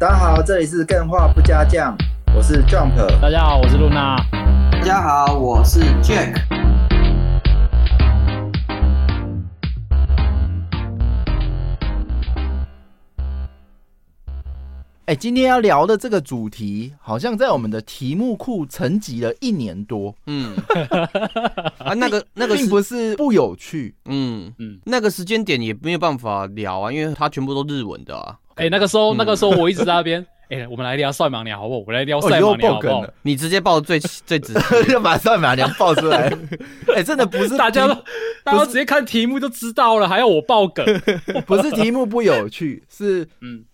大家好，这里是更画不加酱，我是 Jump。大家好，我是露娜。大家好，我是 Jack。哎，今天要聊的这个主题，好像在我们的题目库沉寂了一年多。嗯，啊，那个那个并不是不有趣，嗯嗯，那个时间点也没有办法聊啊，因为它全部都日文的啊。哎，那个时候那个时候我一直在那边，哎，我们来聊赛马娘好不好？我们来聊赛马娘好不好？你直接报最最直接，就把赛马娘报出来。哎，真的不是大家都，大家直接看题目就知道了，还要我爆梗？不是题目不有趣，是嗯。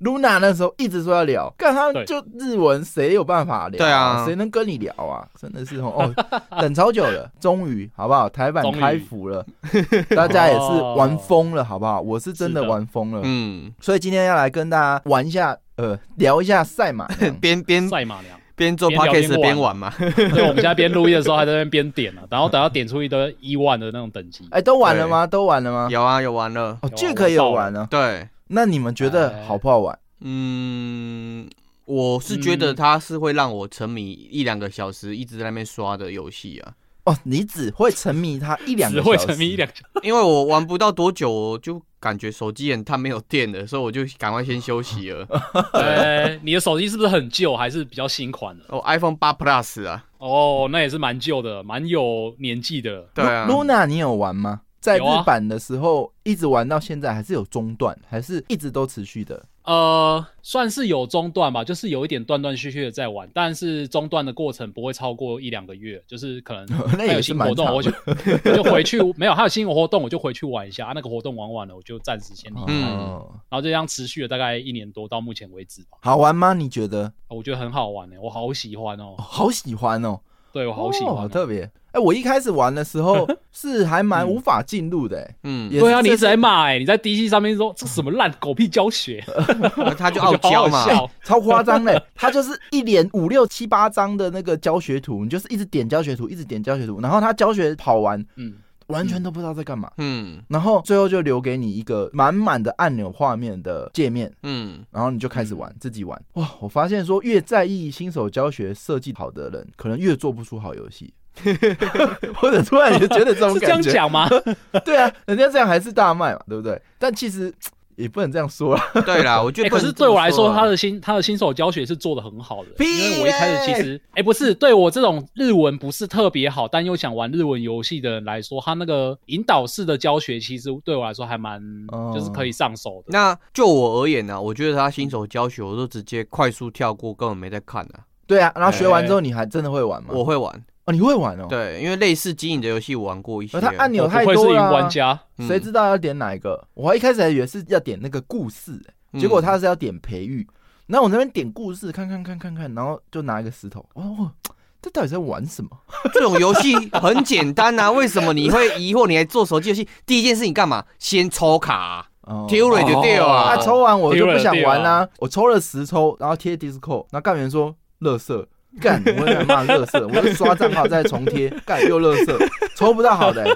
Luna 那时候一直说要聊，干他就日文，谁有办法聊？对啊，谁能跟你聊啊？真的是哦，等超久了，终于好不好？台版开服了，大家也是玩疯了，好不好？我是真的玩疯了，嗯。所以今天要来跟大家玩一下，呃，聊一下赛马，边边赛马娘，边做 podcast 边玩嘛。对，我们现在边录音的时候还在那边边点呢，然后等到点出一堆一万的那种等级。哎，都玩了吗？都玩了吗？有啊，有玩了。哦，这可以有玩了。对。那你们觉得好不好玩？嗯，我是觉得它是会让我沉迷一两个小时，一直在那边刷的游戏啊。哦，你只会沉迷它一两，只会沉迷一两，因为我玩不到多久，就感觉手机很它没有电了，所以我就赶快先休息了。呃，你的手机是不是很旧，还是比较新款的？哦，iPhone 八 Plus 啊。哦，那也是蛮旧的，蛮有年纪的。对啊，Luna，你有玩吗？在日版的时候，一直玩到现在，还是有中断，还是一直都持续的？呃，算是有中断吧，就是有一点断断续续的在玩，但是中断的过程不会超过一两个月，就是可能 那有新活动，我就 我就回去，没有还有新活动，我就回去玩一下。那个活动玩完了，我就暂时先离开。然后就这样持续了大概一年多，到目前为止吧。好玩吗？你觉得？我觉得很好玩呢，我好喜欢哦，好喜欢哦。对我好喜欢，好特别。哎，我一开始玩的时候 是还蛮无法进入的。嗯，对啊，你一直在骂哎，你在 DC 上面说这什么烂狗屁教学，他就傲娇嘛，超夸张嘞。他就是一连五六七八张的那个教学图，你就是一直点教学图，一直点教学图，然后他教学跑完，嗯。完全都不知道在干嘛，嗯，然后最后就留给你一个满满的按钮画面的界面，嗯，然后你就开始玩，自己玩，哇！我发现说越在意新手教学设计好的人，可能越做不出好游戏，或者突然就觉得这种感觉，这样讲吗？对啊，人家这样还是大卖嘛，对不对？但其实。也不能这样说啦。对啦，我觉得。可是对我来说，他的新他的新手教学是做的很好的。因为我一开始其实，哎，不是对我这种日文不是特别好，但又想玩日文游戏的人来说，他那个引导式的教学，其实对我来说还蛮，就是可以上手的。那就我而言呢，我觉得他新手教学，我都直接快速跳过，根本没在看啊。对啊，然后学完之后，你还真的会玩吗？我会玩。哦，你会玩哦？对，因为类似经营的游戏我玩过一些。它按钮太多了，玩家谁知道要点哪一个？我一开始还以为是要点那个故事，结果他是要点培育。然后我那边点故事，看看看看看，然后就拿一个石头。哦，这到底在玩什么？这种游戏很简单啊，为什么你会疑惑？你还做手机游戏？第一件事你干嘛？先抽卡，丢了就掉啊。他抽完我就不想玩啦。我抽了十抽，然后贴 Discord，然后干员说乐色。干，我在骂乐色，我就刷账号再重贴，干又乐色，抽不到好的，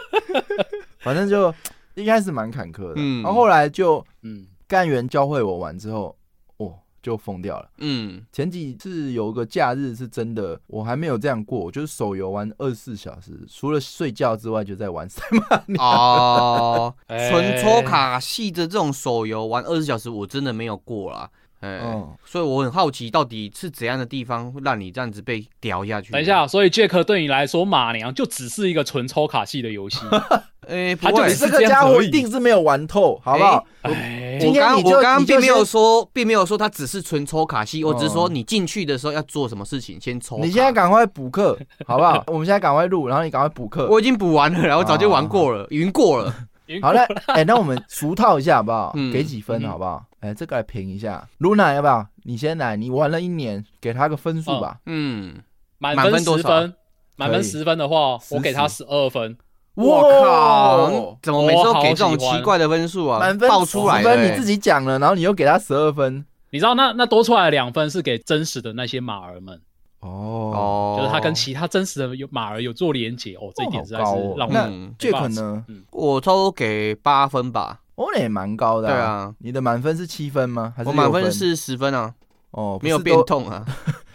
反正就一开始蛮坎坷的，然后后来就，嗯，干员教会我玩之后，哦，就疯掉了，嗯，前几次有个假日是真的，我还没有这样过，就是手游玩二十四小时，除了睡觉之外就在玩赛马哦，纯抽卡系的这种手游玩二十四小时，我真的没有过啦。嗯，所以我很好奇，到底是怎样的地方让你这样子被屌下去？等一下，所以 Jack 对你来说，马娘就只是一个纯抽卡系的游戏。哎，他就这个家伙一定是没有玩透，好不好？欸、今天我刚刚并没有说，并没有说他只是纯抽卡系，我只是说你进去的时候要做什么事情，先抽。你现在赶快补课，好不好？我们现在赶快录，然后你赶快补课。我已经补完了，然后早就玩过了，已经过了。好了，哎，那我们俗套一下好不好？给几分好不好？哎，这个来评一下，Luna 要不要？你先来，你玩了一年，给他个分数吧。嗯，满分十分，满分十分的话，我给他十二分。我靠，怎么每次都给这种奇怪的分数啊？满分爆出来分你自己讲了，然后你又给他十二分。你知道那那多出来的两分是给真实的那些马儿们。哦，就是他跟其他真实的有马儿有做连接哦，这一点实在是让我这可能我都给八分吧。哦，那也蛮高的。对啊，你的满分是七分吗？还是我满分是十分啊。哦，没有变痛啊，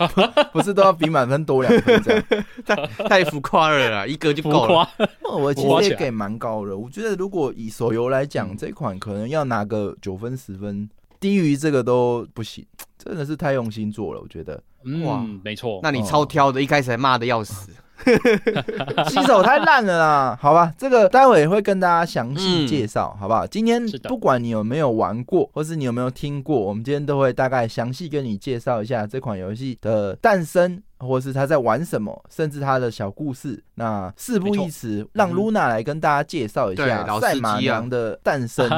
不是都要比满分多两分这样？太太浮夸了啦，一个就够了。我其实也给蛮高的，我觉得如果以手游来讲，这款可能要拿个九分十分，低于这个都不行，真的是太用心做了，我觉得。哇，没错，那你超挑的，一开始还骂的要死。新手太烂了啦，好吧，这个待会会跟大家详细介绍，好不好？今天不管你有没有玩过，或是你有没有听过，我们今天都会大概详细跟你介绍一下这款游戏的诞生，或是他在玩什么，甚至他的小故事。那事不宜迟，让露娜来跟大家介绍一下赛马娘的诞生。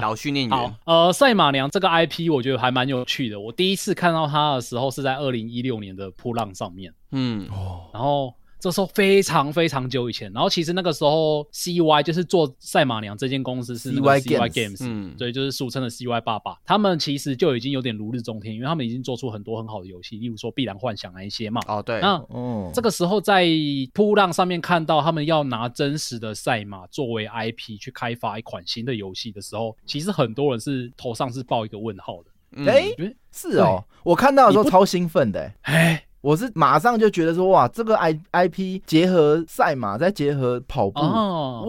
老训练员，呃，赛马娘这个 IP 我觉得还蛮有趣的。我第一次看到它的时候是在二零一六年的扑浪上面，嗯，哦，然后。这时候非常非常久以前，然后其实那个时候 C Y 就是做赛马娘这间公司是 C Y Games，嗯，对，就是俗称的 C Y 爸爸。他们其实就已经有点如日中天，因为他们已经做出很多很好的游戏，例如说《必然幻想》那一些嘛。哦，对。那哦，这个时候在扑浪上面看到他们要拿真实的赛马作为 I P 去开发一款新的游戏的时候，其实很多人是头上是抱一个问号的。哎，是哦，我看到的时候超兴奋的，哎。我是马上就觉得说，哇，这个 I I P 结合赛马，再结合跑步，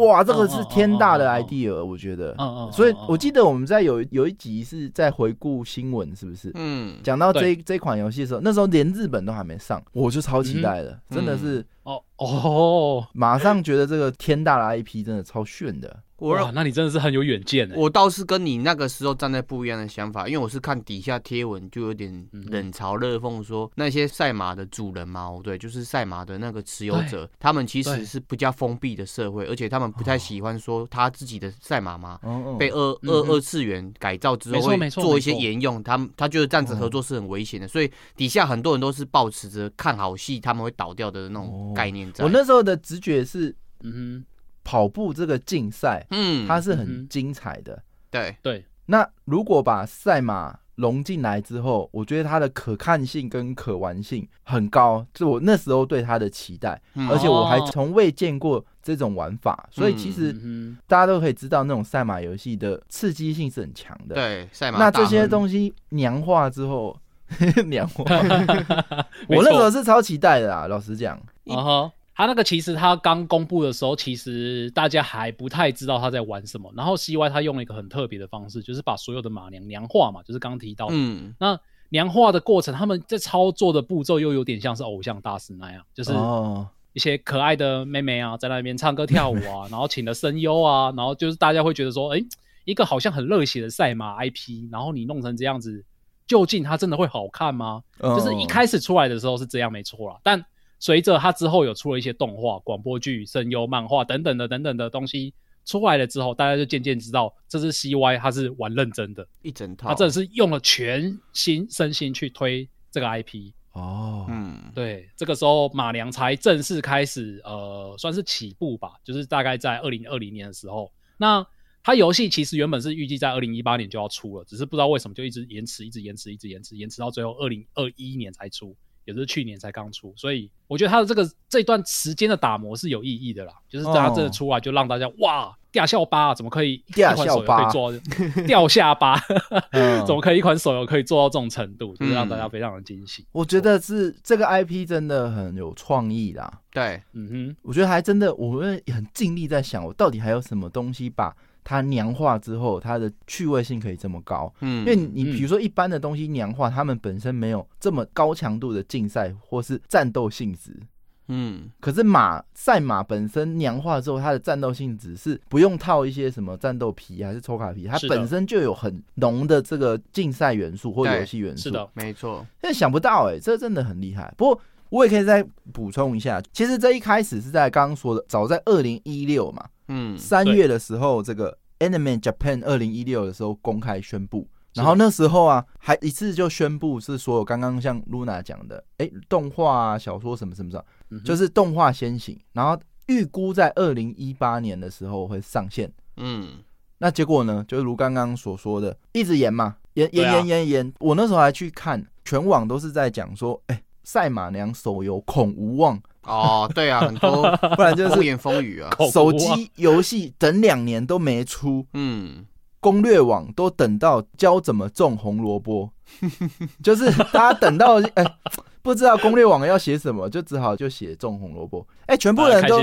哇，这个是天大的 idea，我觉得。所以我记得我们在有有一集是在回顾新闻，是不是？嗯。讲到这这款游戏的时候，那时候连日本都还没上，我就超期待的，真的是。哦哦，马上觉得这个天大的 I P 真的超炫的。哇，那你真的是很有远见我倒是跟你那个时候站在不一样的想法，因为我是看底下贴文，就有点冷嘲热讽，说那些赛马的主人嘛，对，就是赛马的那个持有者，他们其实是比较封闭的社会，而且他们不太喜欢说他自己的赛马嘛，被二二二次元改造之后会做一些沿用，他们他觉得这样子合作是很危险的，所以底下很多人都是抱持着看好戏他们会倒掉的那种概念。在。我那时候的直觉是，嗯哼。跑步这个竞赛，嗯，它是很精彩的。对对，那如果把赛马融进来之后，我觉得它的可看性跟可玩性很高，是我那时候对它的期待。而且我还从未见过这种玩法，所以其实大家都可以知道，那种赛马游戏的刺激性是很强的。对，赛马。那这些东西娘化之后，娘化，我那时候是超期待的啊！老实讲，啊他那个其实他刚公布的时候，其实大家还不太知道他在玩什么。然后 C Y 他用了一个很特别的方式，就是把所有的马娘娘化嘛，就是刚刚提到的。嗯。那娘化的过程，他们在操作的步骤又有点像是偶像大师那样，就是一些可爱的妹妹啊，在那边唱歌跳舞啊，然后请了声优啊，然后就是大家会觉得说，哎，一个好像很热血的赛马 I P，然后你弄成这样子，究竟它真的会好看吗？就是一开始出来的时候是这样，没错啦，但。随着他之后有出了一些动画、广播剧、声优、漫画等等的等等的东西出来了之后，大家就渐渐知道这是 CY，他是玩认真的，一整套，他真的是用了全心身心去推这个 IP 哦，嗯，对，这个时候马良才正式开始，呃，算是起步吧，就是大概在二零二零年的时候，那他游戏其实原本是预计在二零一八年就要出了，只是不知道为什么就一直延迟，一直延迟，一直延迟，延迟到最后二零二一年才出。也是去年才刚出，所以我觉得他的这个这段时间的打磨是有意义的啦。就是他这出来就让大家哇掉下巴，怎么可以 掉下巴做掉下巴？怎么可以一款手游可以做到这种程度？就是让大家非常的惊喜。我觉得是这个 IP 真的很有创意啦。对，嗯哼，我觉得还真的，我们很尽力在想，我到底还有什么东西把。它娘化之后，它的趣味性可以这么高，嗯，因为你比如说一般的东西娘化，它们本身没有这么高强度的竞赛或是战斗性质，嗯，可是马赛马本身娘化之后，它的战斗性质是不用套一些什么战斗皮还是抽卡皮，它本身就有很浓的这个竞赛元素或游戏元素，是的，没错。但想不到哎，这真的很厉害。不过我也可以再补充一下，其实这一开始是在刚刚说的，早在二零一六嘛。嗯，三月的时候，这个 Anime Japan 二零一六的时候公开宣布，然后那时候啊，还一次就宣布是所有刚刚像 Luna 讲的，哎，动画啊小说什么什么什么，就是动画先行，然后预估在二零一八年的时候会上线。嗯，那结果呢，就如刚刚所说的，一直延嘛，延延延延延，我那时候还去看，全网都是在讲说，哎，赛马娘手游恐无望。哦，对啊，很多，不然就是风言风语啊。手机游戏等两年都没出，嗯，攻略网都等到教怎么种红萝卜，就是大家等到 哎、不知道攻略网要写什么，就只好就写种红萝卜。哎、全部人都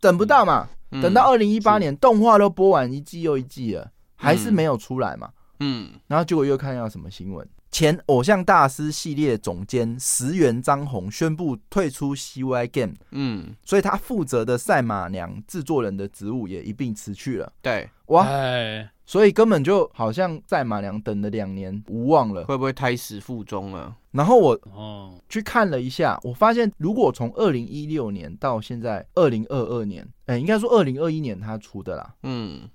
等不到嘛，嗯等到二零一八年动画都播完一季又一季了，还是没有出来嘛。嗯然后结果又看到什么新闻？前偶像大师系列总监石原张宏宣布退出 CY Game，嗯，所以他负责的赛马娘制作人的职务也一并辞去了。对，哇，哎，所以根本就好像赛马娘等了两年无望了。会不会胎死腹中了？然后我哦，去看了一下，我发现如果从二零一六年到现在二零二二年，哎、应该说二零二一年他出的啦。嗯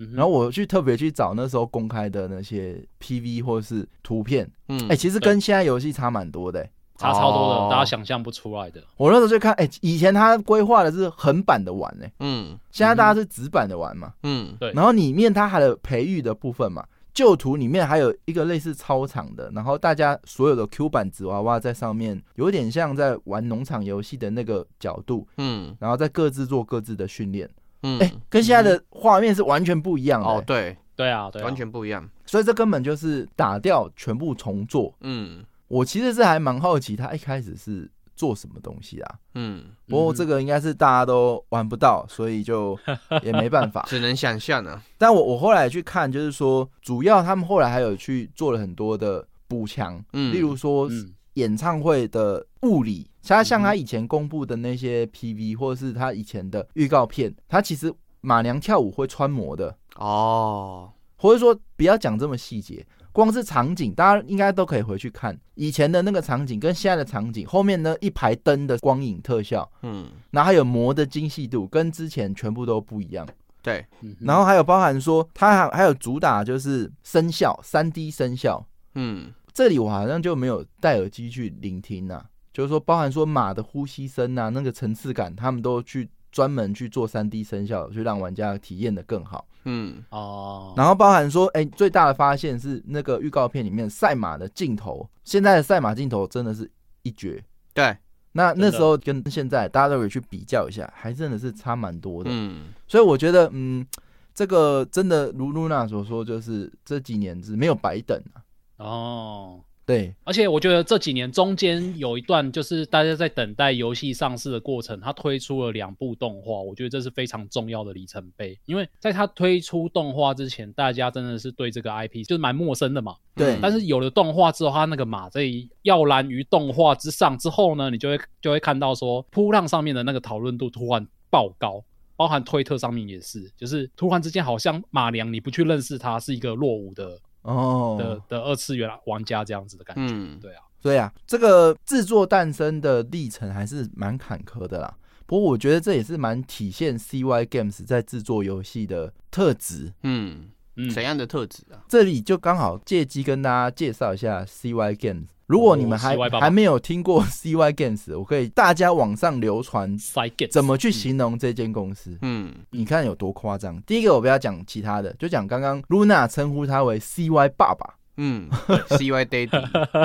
嗯然后我去特别去找那时候公开的那些 PV 或是图片，嗯，哎、其实跟现在游戏差蛮多的、欸差超多哦的，大家想象不出来的。我那时候就看，哎、以前他规划的是横版的玩哎、嗯现在大家是直版的玩嘛。嗯对然后里面它还有培育的部分嘛，旧图里面还有一个类似操场的，然后大家所有的 Q 版纸娃娃在上面，有点像在玩农场游戏的那个角度，嗯然后再各自做各自的训练。嗯，哎、跟现在的画面是完全不一样的、哦，对，对啊，对啊，完全不一样。所以这根本就是打掉全部重做。嗯我其实是还蛮好奇，他一开始是做什么东西啊？嗯，不过这个应该是大家都玩不到，所以就 也没办法。只能想象啊。但我我后来去看，就是说，主要他们后来还有去做了很多的补强，嗯例如说嗯演唱会的物理，像像他以前公布的那些 PV，或者是他以前的预告片，他其实马娘跳舞会穿模的，哦，或者说不要讲这么细节。光是场景，大家应该都可以回去看。以前的那个场景跟现在的场景，后面呢一排灯的光影特效，嗯，然后还有模的精细度，跟之前全部都不一样。对，然后还有包含说，它还还有主打就是声效，三 D 声效。嗯。这里我好像就没有戴耳机去聆听呐、就是说包含说马的呼吸声啊，那个层次感，他们都去专门去做三 D 声效，去让玩家体验的更好。嗯哦，然后包含说，哎、最大的发现是那个预告片里面赛马的镜头，现在的赛马镜头真的是一绝。对，那那时候跟现在大家都可以去比较一下，还真的是差蛮多的。嗯所以我觉得，嗯，这个真的如露娜所说，就是这几年是没有白等啊。哦，对，而且我觉得这几年中间有一段，就是大家在等待游戏上市的过程，它推出了两部动画，我觉得这是非常重要的里程碑。因为在它推出动画之前，大家真的是对这个 IP 就是蛮陌生的嘛。对但是有了动画之后，它那个马在耀然于动画之上之后呢，你就会就会看到说，扑浪上面的那个讨论度突然爆高。包含推特上面也是，就是突然之间好像马良你不去认识他是一个落伍的的哦，的的二次元玩家这样子的感觉。嗯对啊，对啊，这个制作诞生的历程还是蛮坎坷的啦。不过我觉得这也是蛮体现 CY Games 在制作游戏的特质。嗯，嗯，怎样的特质啊？这里就刚好借机跟大家介绍一下 CY Games。如果你们还、还没有听过 CY Games，我可以大家网上流传怎么去形容这间公司。嗯你看有多夸张？第一个我不要讲其他的，就讲刚刚 Luna 称呼他为 CY 爸爸。嗯，CY Daddy，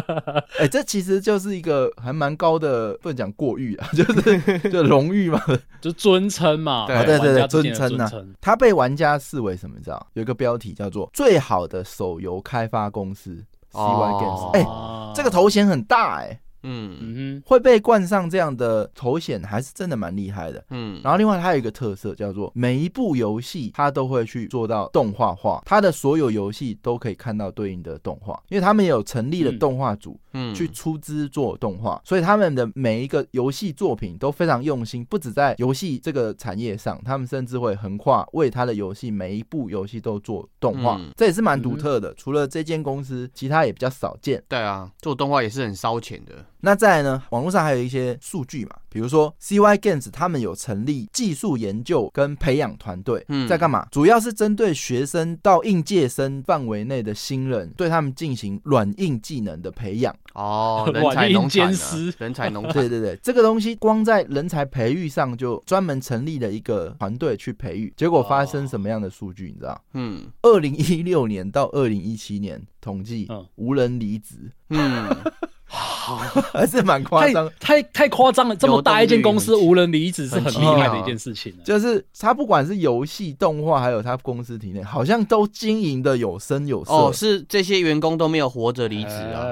哎、这其实就是一个还蛮高的，不能讲过誉啊，就是就荣誉嘛。就尊称嘛，对啊，对对尊称呐、尊称他被玩家视为什么？你知道？有一个标题叫做“最好的手游开发公司 CY 哦 Games”。哎、哦这个头衔很大哎、嗯嗯会被冠上这样的头衔，还是真的蛮厉害的。嗯，然后另外它有一个特色，叫做每一部游戏它都会去做到动画化，它的所有游戏都可以看到对应的动画，因为他们也有成立了嗯动画组，嗯去出资做动画，所以他们的每一个游戏作品都非常用心，不止在游戏这个产业上，他们甚至会横跨为他的游戏每一部游戏都做动画，嗯这也是蛮独特的。除了这间公司，其他也比较少见。对啊，做动画也是很烧钱的。那再来呢，网络上还有一些数据嘛，比如说 CY Games 他们有成立技术研究跟培养团队，嗯在干嘛？主要是针对学生到应届生范围内的新人，对他们进行软硬技能的培养。哦，人软硬才农兼施，人才农产。对对对，这个东西光在人才培育上就专门成立了一个团队去培育，结果发生什么样的数据？你知道？嗯二零一六年到二零一七年统计嗯，无人离职，嗯，还是蛮夸张。太太夸张了，这么有大一间公司无人离职是很厉害的一件事情。就是他不管是游戏、动画，还有他公司体内，好像都经营的有声有色。哦，是这些员工都没有活着离职啊？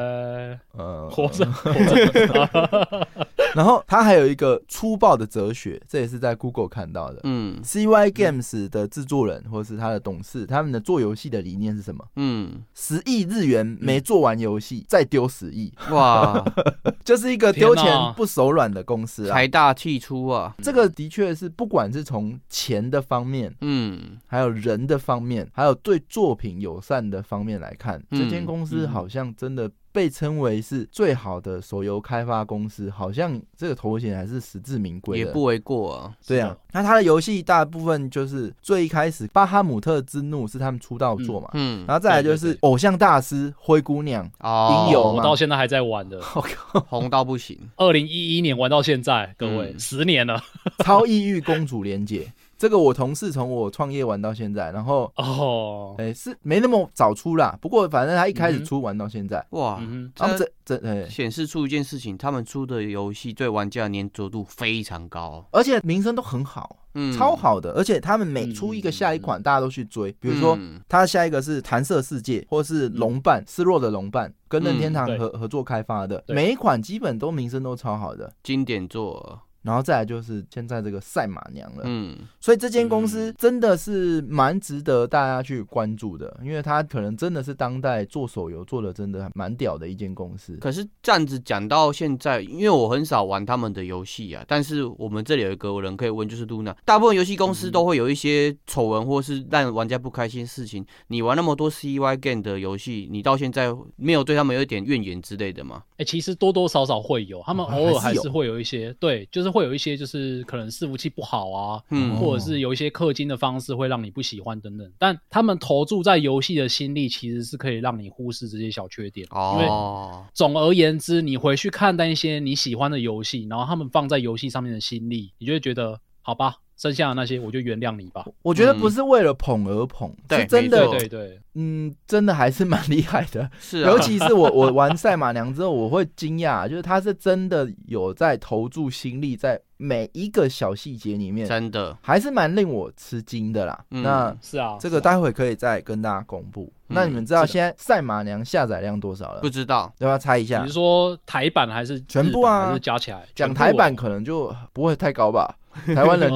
呃，活着，活着。然后他还有一个粗暴的哲学，这也是在 Google 看到的。嗯，CY Games 的制作人或者是他的董事，他们的做游戏的理念是什么？嗯，十亿日元没做完游戏，再丢十亿。哇，就是一个丢钱不手软的公司，财大气粗啊。这个的确是，不管是从钱的方面，嗯，还有人的方面，还有对作品友善的方面来看，这间公司好像真的。被称为是最好的手游开发公司，好像这个头衔还是实至名归，也不为过啊。对啊，那他的游戏大部分就是最一开始《巴哈姆特之怒》是他们出道作嘛，嗯，然后再来就是《偶像大师》《灰姑娘》哦，有，我到现在还在玩的，红到不行。二零一一年玩到现在，各位十年了，《超异域公主连结》。这个我同事从我创业玩到现在，然后哦，哎是没那么早出啦，不过反正他一开始出玩到现在，哇，他们这这显示出一件事情，他们出的游戏对玩家粘着度非常高，而且名声都很好，嗯，超好的，而且他们每出一个下一款，大家都去追，比如说他下一个是弹射世界，或是龙伴失落的龙伴，跟任天堂合合作开发的，每一款基本都名声都超好的。经典作。然后再来就是现在这个赛马娘了，嗯，所以这间公司真的是蛮值得大家去关注的，因为它可能真的是当代做手游做的真的蛮屌的一间公司。可是这样子讲到现在，因为我很少玩他们的游戏啊，但是我们这里有一个人可以问，就是露娜，大部分游戏公司都会有一些丑闻或是让玩家不开心的事情。你玩那么多 CY Game 的游戏，你到现在没有对他们有一点怨言之类的吗？哎，其实多多少少会有，他们偶尔还是会有一些，对，就是。会有一些就是可能伺服器不好啊，嗯，或者是有一些氪金的方式会让你不喜欢等等。但他们投注在游戏的心力其实是可以让你忽视这些小缺点。哦，因为总而言之，你回去看那些你喜欢的游戏，然后他们放在游戏上面的心力，你就会觉得好吧。剩下的那些我就原谅你吧。我觉得不是为了捧而捧，是真的，对对，嗯，真的还是蛮厉害的。是，尤其是我我玩赛马娘之后，我会惊讶，就是他是真的有在投注心力在每一个小细节里面，真的还是蛮令我吃惊的啦。那是啊，这个待会可以再跟大家公布。那你们知道现在赛马娘下载量多少了？不知道，要不要猜一下？你是说台版还是全部啊？还是加起来？讲台版可能就不会太高吧。台湾人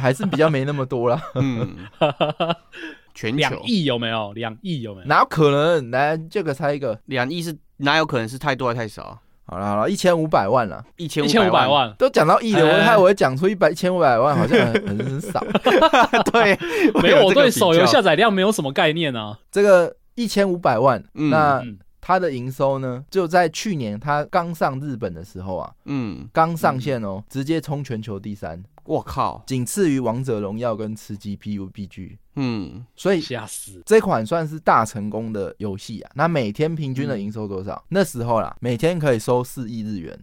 还是比较没那么多啦。嗯，全球两亿有没有？两亿有没有？哪有可能？来，这个猜一个，两亿是哪有可能是太多还是太少？好了好了，一千五百万了，一千一千五百万都讲到亿了，我害我讲出一百一千五百万，好像很很少。对，没有，我对手游下载量没有什么概念啊。这个一千五百万，那。它的营收呢，就在去年它刚上日本的时候啊，嗯，刚上线哦，直接冲全球第三，我靠，仅次于王者荣耀跟吃鸡 PUBG，嗯，所以吓死，这款算是大成功的游戏啊。那每天平均的营收多少？那时候啦，每天可以收四亿日元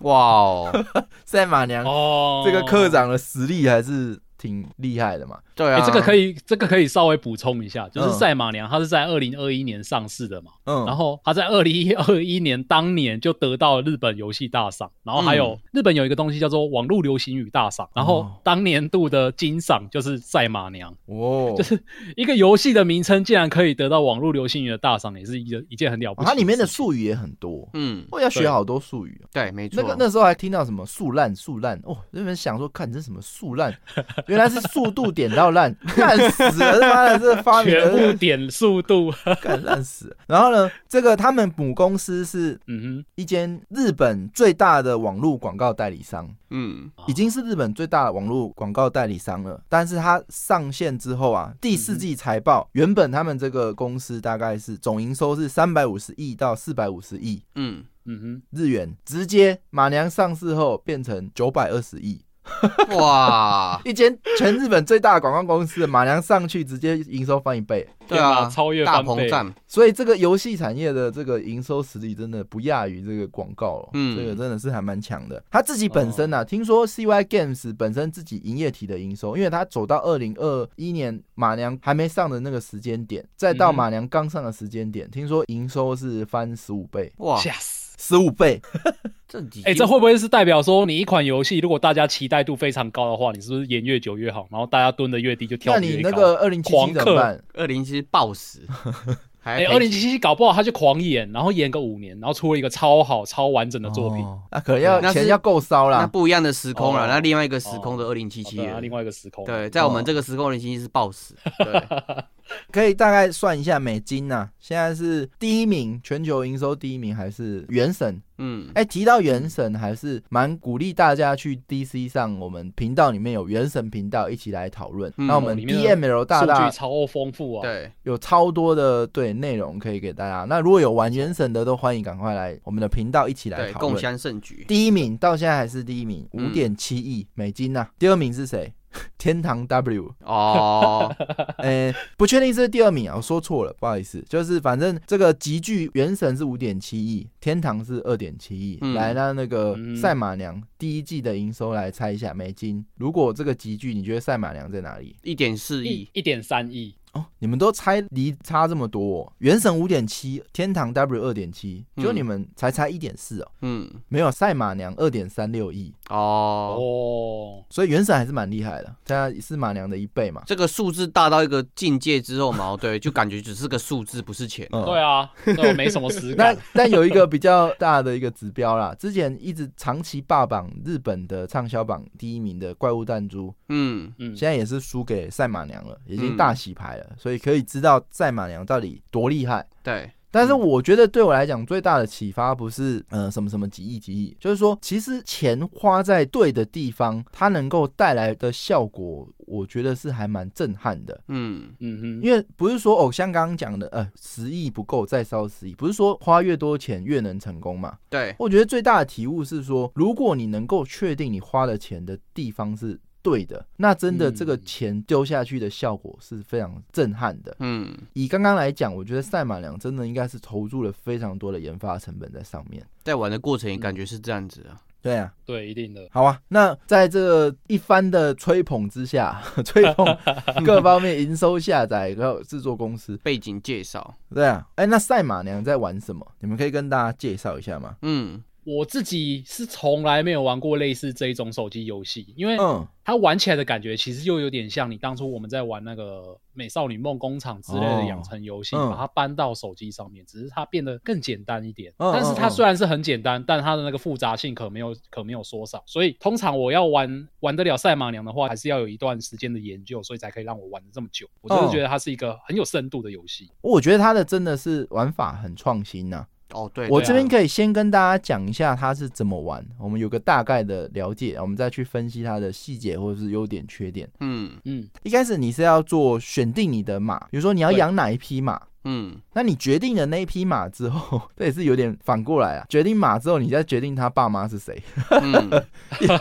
哇哦，赛马娘哦，这个科长的实力还是。挺厉害的嘛，对啊，这个可以，这个可以稍微补充一下，就是赛马娘，它是在二零二一年上市的嘛，嗯，然后它在二零二一年当年就得到了日本游戏大赏，然后还有日本有一个东西叫做网络流行语大赏，然后当年度的金赏就是赛马娘，哦，就是一个游戏的名称竟然可以得到网络流行语的大赏，也是一个一件很了不起。它里面的术语也很多，嗯，我要学好多术语，对，没错。那个那时候还听到什么速烂速烂，哦，那边想说看这什么速烂。原来是速度点到烂，干死了！他妈的，这发明全部点速度，干烂死。然后呢，这个他们母公司是嗯哼，一间日本最大的网络广告代理商，嗯，已经是日本最大的网络广告代理商了。但是它上线之后啊，第四季财报，原本他们这个公司大概是总营收是三百五十亿到四百五十亿，嗯嗯哼，日元，直接马娘上市后变成九百二十亿。哇！一间全日本最大的广告公司，马良上去直接营收翻一倍，对啊，超越大膨胀。所以这个游戏产业的这个营收实力真的不亚于这个广告，嗯，这个真的是还蛮强的。他自己本身呢，听说 CY Games 本身自己营业体的营收，因为他走到二零二一年马良还没上的那个时间点，再到马良刚上的时间点，听说营收是翻十五倍，哇！十五倍。这几哎、这会不会是代表说，你一款游戏如果大家期待度非常高的话，你是不是演越久越好？然后大家蹲的越低就跳那你得越高？那个二零七怎么办？二零七暴死？还哎，二零七七搞不好他就狂演，然后演个五年，然后出了一个超好、超完整的作品。哦那可能要那是钱要够烧啦。那不一样的时空了，哦那另外一个时空的二零七七好的，啊另外一个时空。对，在我们哦这个时空二零七七是暴死。对，可以大概算一下美金呐、现在是第一名，全球营收第一名还是原神？嗯，哎、提到原神，还是蛮鼓励大家去 DC 上，我们频道里面有原神频道一起来讨论。嗯那我们 DML 大数大据超丰富啊！，对，有超多的对内容可以给大家。那如果有玩原神的，都欢迎赶快来我们的频道一起来，讨论。共襄盛举。第一名到现在还是第一名，五嗯点七亿美金呐、第二名是谁？天堂 W，哦，呃、不确定是第二名啊，我说错了，不好意思，就是反正这个集聚原神是五点七亿，天堂是二点七亿。嗯来，那那个嗯赛马娘第一季的营收来猜一下美金。如果这个集聚，你觉得赛马娘在哪里？一点四亿，一点三亿，哦，你们都猜离差这么多、哦，原神五点七，天堂 W 二点七，就嗯你们才差一点四哦，嗯，没有赛马娘二点三六亿，哦，哦，所以原神还是蛮厉害的，现在是马娘的一倍嘛。这个数字大到一个境界之后嘛，对，就感觉只是个数字，不是钱。嗯。对啊，对，没什么实那感。但但有一个比较大的一个指标啦，之前一直长期霸榜日本的畅销榜第一名的怪物弹珠，嗯，嗯，现在也是输给赛马娘了，已经嗯。大洗牌了，所以可以知道赛马娘到底多厉害。对，但是我觉得对我来讲最大的启发不是呃什么什么几亿几亿，就是说其实钱花在对的地方，它能够带来的效果，我觉得是还蛮震撼的。嗯，嗯嗯，因为不是说哦，像刚刚讲的，呃，十亿不够再烧十亿，不是说花越多钱越能成功嘛？对，我觉得最大的体悟是说，如果你能够确定你花的钱的地方是对的，那真的嗯这个钱丢下去的效果是非常震撼的。嗯，以刚刚来讲，我觉得赛马娘真的应该是投入了非常多的研发成本在上面。在玩的过程也感觉是这样子啊。对啊，对，一定的。好啊，那在这一番的吹捧之下，吹捧 各方面营收、下载然后制作公司，背景介绍，对啊，哎，那赛马娘在玩什么？你们可以跟大家介绍一下吗？嗯，我自己是从来没有玩过类似这一种手机游戏，因为嗯，它玩起来的感觉其实又有点像你当初我们在玩那个《美少女梦工厂》之类的养成游戏，哦嗯把它搬到手机上面，只是它变得更简单一点。嗯但是它虽然是很简单，但它的那个复杂性可没有可没有缩少。所以通常我要玩玩得了赛马娘的话，还是要有一段时间的研究，所以才可以让我玩的这么久。我真的哦觉得它是一个很有深度的游戏。我觉得它的真的是玩法很创新呐、哦，对，我这边可以先跟大家讲一下它是怎么玩，我们有个大概的了解，我们再去分析它的细节或者是优点缺点。嗯嗯，一开始你是要做选定你的马，比如说你要对养哪一匹马，嗯，那你决定了那一匹马之后，这也是有点反过来啊。决定马之后，你再决定他爸妈是谁，嗯，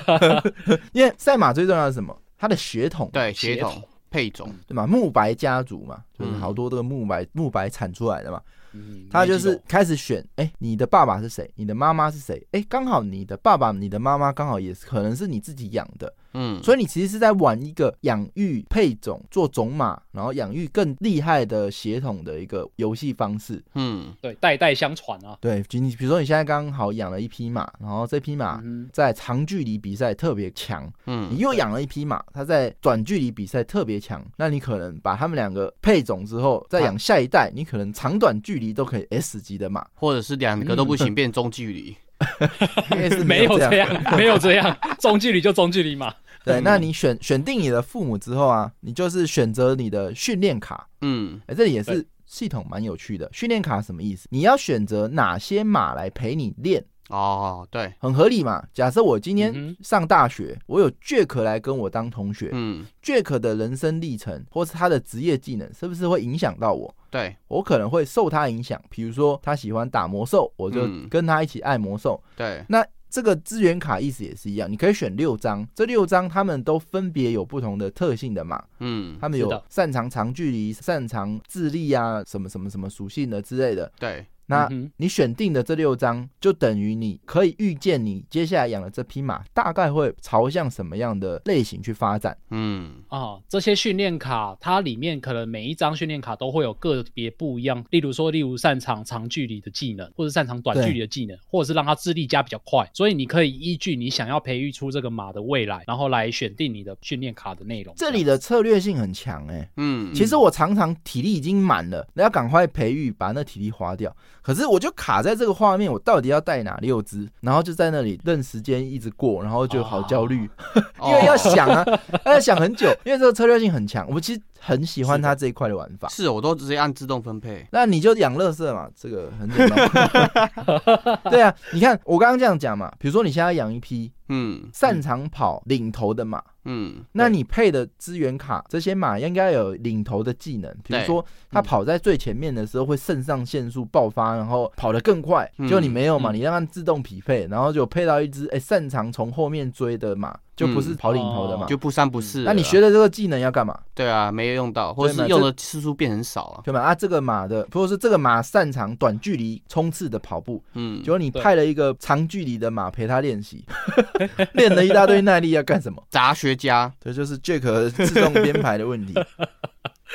因为赛马最重要的是什么？它的血统，对，血统血统配种，对嘛？木白家族嘛，就是嗯好多这个木白木白产出来的嘛。嗯他就是开始选，哎、你的爸爸是谁？你的妈妈是谁？哎、刚好你的爸爸、你的妈妈刚好也是可能是你自己养的，嗯，所以你其实是在玩一个养育配种、做种马，然后养育更厉害的血统的一个游戏方式。嗯，对代代相传啊。对，就你比如说你现在刚好养了一匹马，然后这匹马嗯在长距离比赛特别强，嗯。你嗯，又养了一匹马，它在短距离比赛特别强，那你可能把它们两个配种之后，再养下一代，你可能长短距离都可以 S 级的马，或者是两个都不行，变中距离，没有这这样，没有这样，中距离就中距离嘛。对，嗯那你选选定你的父母之后啊，你就是选择你的训练卡。嗯，哎、这里也是系统蛮有趣的。训练卡什么意思？你要选择哪些马来陪你练，哦，对，很合理嘛。假设我今天嗯上大学，我有 Jack 来跟我当同学、嗯，j a c k 的人生历程或是他的职业技能，是不是会影响到我？对，我可能会受他影响，比如说他喜欢打魔兽，我就嗯跟他一起爱魔兽。对，那这个资源卡意思也是一样，你可以选六张，这六张他们都分别有不同的特性的嘛，嗯，他们有擅长长距离、擅长智力啊，什么什么什么属性的之类的。对，那嗯你选定的这六张，就等于你可以预见你接下来养的这匹马大概会朝向什么样的类型去发展。嗯，啊，这些训练卡，它里面可能每一张训练卡都会有个别不一样，例如说，例如擅长长距离的技能，或者擅长短距离的技能，或者是让它智力加比较快，所以你可以依据你想要培育出这个马的未来，然后来选定你的训练卡的内容。这里的策略性很强哎、嗯，其实我常常体力已经满了，要赶快培育，把那体力花掉。可是我就卡在这个画面，我到底要带哪六只？然后就在那里任时间一直过，然后就好焦虑，哦 因为要想啊，要想很久，因为这个策略性很强。我们其实很喜欢它这一块的玩法。是我都直接按自动分配。那你就养乐色嘛，这个很简单。对啊，你看我刚刚这样讲嘛，比如说你现在养一匹嗯擅长跑领头的马，嗯那你配的资源卡，这些马应该有领头的技能，比如对说它跑在最前面的时候会肾上腺素爆发，然后跑得更快。嗯就你没有嘛，嗯你让它自动匹配，然后就配到一只哎擅长从后面追的马，就不是跑领头的马。哦就不三不四了。那你学的这个技能要干嘛？对啊，没有用到，或者对嘛是用的次数变很少啊。对吧？啊，这个马的，或者是这个马擅长短距离冲刺的跑步，嗯，结果你派了一个长距离的马陪他练习，练了一大堆耐力要干什么？杂学家。这就是 Jack 自动编排的问题。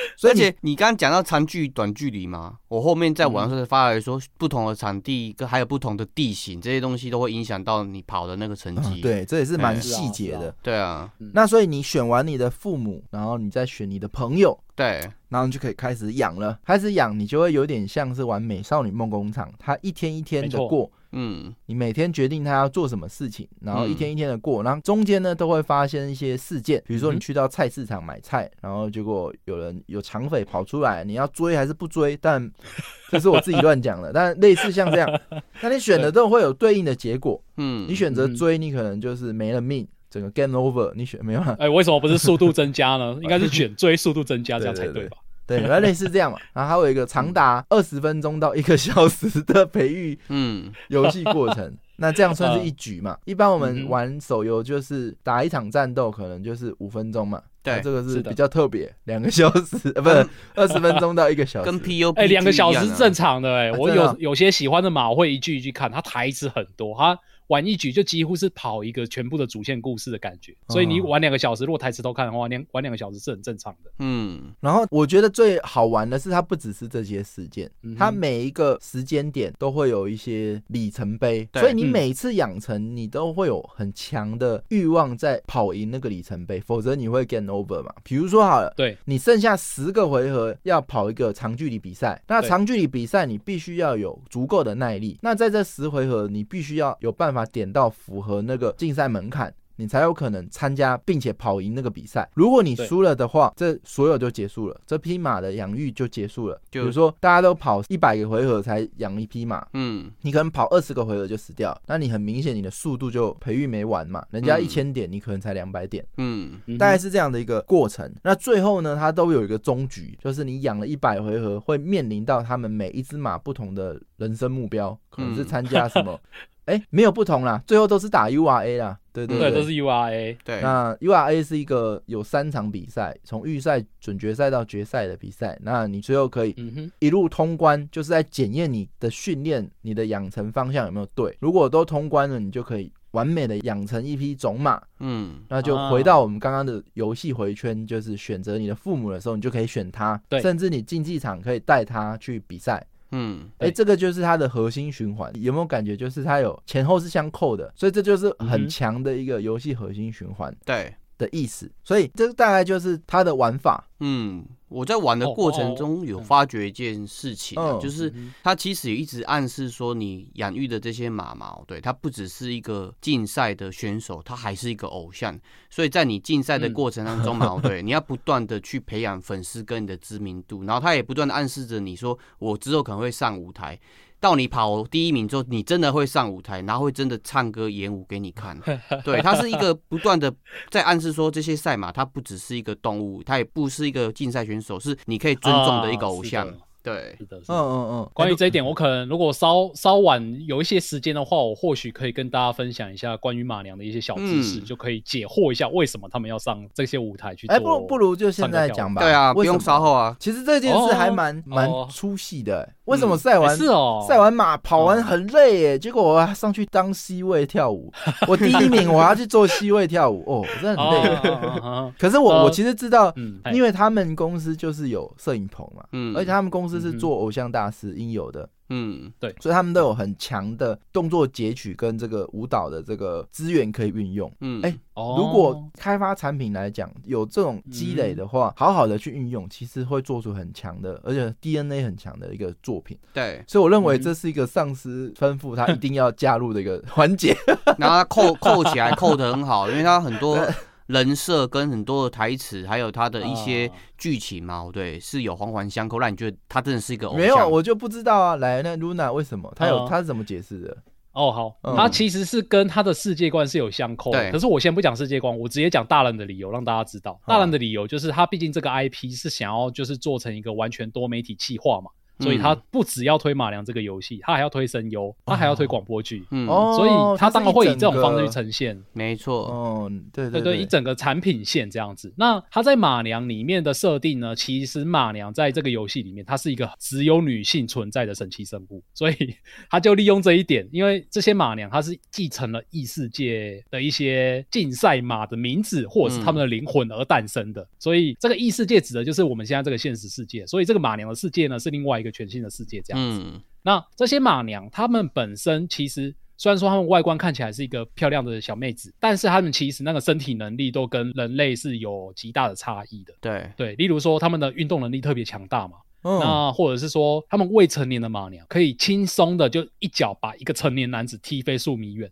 所以你而且你刚刚讲到长距短距离嘛，我后面在网上发来说，不同的场地跟还有不同的地形，这些东西都会影响到你跑的那个成绩。嗯对，这也是蛮细节的。对啊，那所以你选完你的父母，然后你再选你的朋友，对，然后你就可以开始养了。开始养，你就会有点像是玩美少女梦工厂，它一天一天的过，嗯你每天决定他要做什么事情，然后嗯一天一天的过，然后中间呢都会发生一些事件，比如说你去到菜市场买菜，然后结果有人有抢匪跑出来，你要追还是不追？但 这是我自己乱讲的，但类似像这样，那你选的都会有对应的结果。嗯，你选择嗯追，你可能就是没了命，整个 game over。你选没有啊？哎，为什么不是速度增加呢？应该是选追速度增加，这样才对吧？对，原来类似这样嘛。然后还有一个长达二十分钟到一个小时的培育嗯游戏过程，那这样算是一局嘛？一般我嗯们玩手游就是打一场战斗，可能就是五分钟嘛。对这个是比较特别，两个小时 呃，不是二十分钟到一个小时。跟 PU 哎，两个小时正常的哎、我有有些喜欢的嘛，我会一句一句看，它台词很多，它玩一局就几乎是跑一个全部的主线故事的感觉。所以你哦玩两个小时，如果台词都看的话，两玩两个小时是很正常的。嗯然后我觉得最好玩的是，它不只是这些事件，嗯它每一个时间点都会有一些里程碑，对所以你嗯每次养成，你都会有很强的欲望在跑赢那个里程碑，否则你会 get over 嘛。比如说好了，对，你剩下十个回合要跑一个长距离比赛，那长距离比赛你必须要有足够的耐力。那在这十回合，你必须要有办法点到符合那个竞赛门槛。你才有可能参加，并且跑赢那个比赛。如果你输了的话，这所有就结束了，这匹马的养育就结束了。比如说，大家都跑一百个回合才养一匹马，嗯你可能跑二十个回合就死掉了，那你很明显你的速度就培育没完嘛。人家嗯一千点，你可能才两百点。嗯大概是这样的一个过程。那最后呢，它都有一个终局，就是你养了一百回合，会面临到他们每一只马不同的人生目标，可能是嗯参加什么？哎、没有不同啦，最后都是打 URA 啦。对对对，都是 URA。对，那 URA 是一个有三场比赛，从预赛、准决赛到决赛的比赛。那你最后可以嗯哼，一路通关，就是在检验你的训练、你的养成方向有没有对。如果都通关了，你就可以完美的养成一匹种马。嗯那就啊回到我们刚刚的游戏回圈，就是选择你的父母的时候，你就可以选他，对甚至你竞技场可以带他去比赛。嗯哎、对这个就是它的核心循环，有没有感觉？就是它有前后是相扣的，所以这就是很强的一个游戏核心循环对。的意思。所以这大概就是它的玩法。嗯，我在玩的过程中有发觉一件事情、啊，嗯就是嗯它其实也一直暗示说，你养育的这些马毛，对它不只是一个竞赛的选手，它还是一个偶像。所以在你竞赛的嗯过程当中嘛，对，你要不断的去培养粉丝跟你的知名度，然后它也不断的暗示着你说，我之后可能会上舞台。到你跑第一名之后，你真的会上舞台，然后会真的唱歌演舞给你看。对，它是一个不断的在暗示说，这些赛马它不只是一个动物，它也不是一个竞赛选手，是你可以尊重的一个偶像。啊是的对，是的，是嗯的。嗯嗯，关于这一点，我可能如果稍稍晚有一些时间的话，我或许可以跟大家分享一下关于马娘的一些小知识，嗯就可以解惑一下为什么他们要上这些舞台去做。哎，不不如就现在讲吧。对啊，不用稍后啊。其实这件事还蛮哦蛮哦出戏的欸。为什么赛哎完是哦，赛完马跑完很累耶，结果我要上去当 C 位跳舞，我第一名，我要去做 C 位跳舞，哦，我真的很累。哦 可是我呃我其实知道，嗯，因为他们公司就是有摄影棚嘛，嗯，而且他们公司是做偶像大师应有的，嗯，对所以他们都有很强的动作截取跟这个舞蹈的这个资源可以运用。嗯，哎哦如果开发产品来讲，有这种积累的话，好好的去运用，其实会做出很强的，而且 DNA 很强的一个作品。对，所以我认为嗯这是一个上司吩咐他一定要加入的一个环节。然后他扣扣起来扣的很好，因为他很多 人设跟很多的台词，还有他的一些啊剧情嘛，对，是有环环相扣，让你觉得他真的是一个偶像。没有，我就不知道啊。来，那 Luna 为什么他有嗯他是怎么解释的？哦，好，嗯它其实是跟他的世界观是有相扣的。对可是我先不讲世界观，我直接讲大人的理由，让大家知道。大人的理由就是他毕竟这个 IP 是想要就是做成一个完全多媒体企划嘛，所以他不只要推马良这个游戏，他还要推声优，他还要推广播剧，嗯，哦，所以他当然会以这种方式去。呈现。没错，哦，对对对一整个产品线这样子。那他在马娘里面的设定呢，其实马娘在这个游戏里面，它是一个只有女性存在的神奇生物，所以他就利用这一点，因为这些马娘它是继承了异世界的一些竞赛马的名字或者是他们的灵魂而诞生的，所以这个异世界指的就是我们现在这个现实世界，所以这个马娘的世界呢是另外一个全新的世界这样子。嗯，那这些马娘，她们本身其实虽然说她们外观看起来是一个漂亮的小妹子，但是她们其实那个身体能力都跟人类是有极大的差异的。对，对，例如说她们的运动能力特别强大嘛，嗯，那或者是说他们未成年的马娘可以轻松的就一脚把一个成年男子踢飞数米远。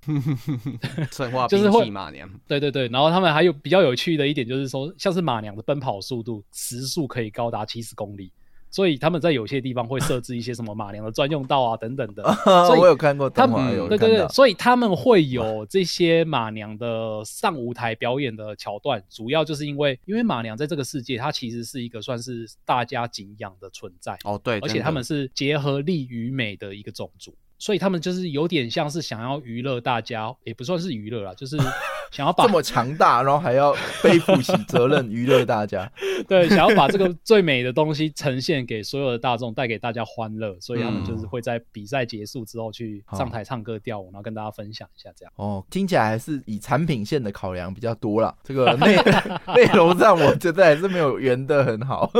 生化就是会马娘，对对对，然后他们还有比较有趣的一点就是说，像是马娘的奔跑速度时速可以高达七十公里。所以他们在有些地方会设置一些什么马娘的专用道啊等等的，所以我有看过他，们有对对对，所以他们会有这些马娘的上舞台表演的桥段，主要就是因为，因为马娘在这个世界，它其实是一个算是大家敬仰的存在，哦对，而且他们是结合力与美的一个种族，所以他们就是有点像是想要娱乐大家，也不算是娱乐啦，就是 想要把这么强大，然后还要背负起责任，娱乐大家。对，想要把这个最美的东西呈现给所有的大众，带给大家欢乐，所以他们就是会在比赛结束之后去上台唱歌跳舞，然后跟大家分享一下这样。哦，听起来还是以产品线的考量比较多啦。这个内 内容上，我觉得还是没有圆的很好。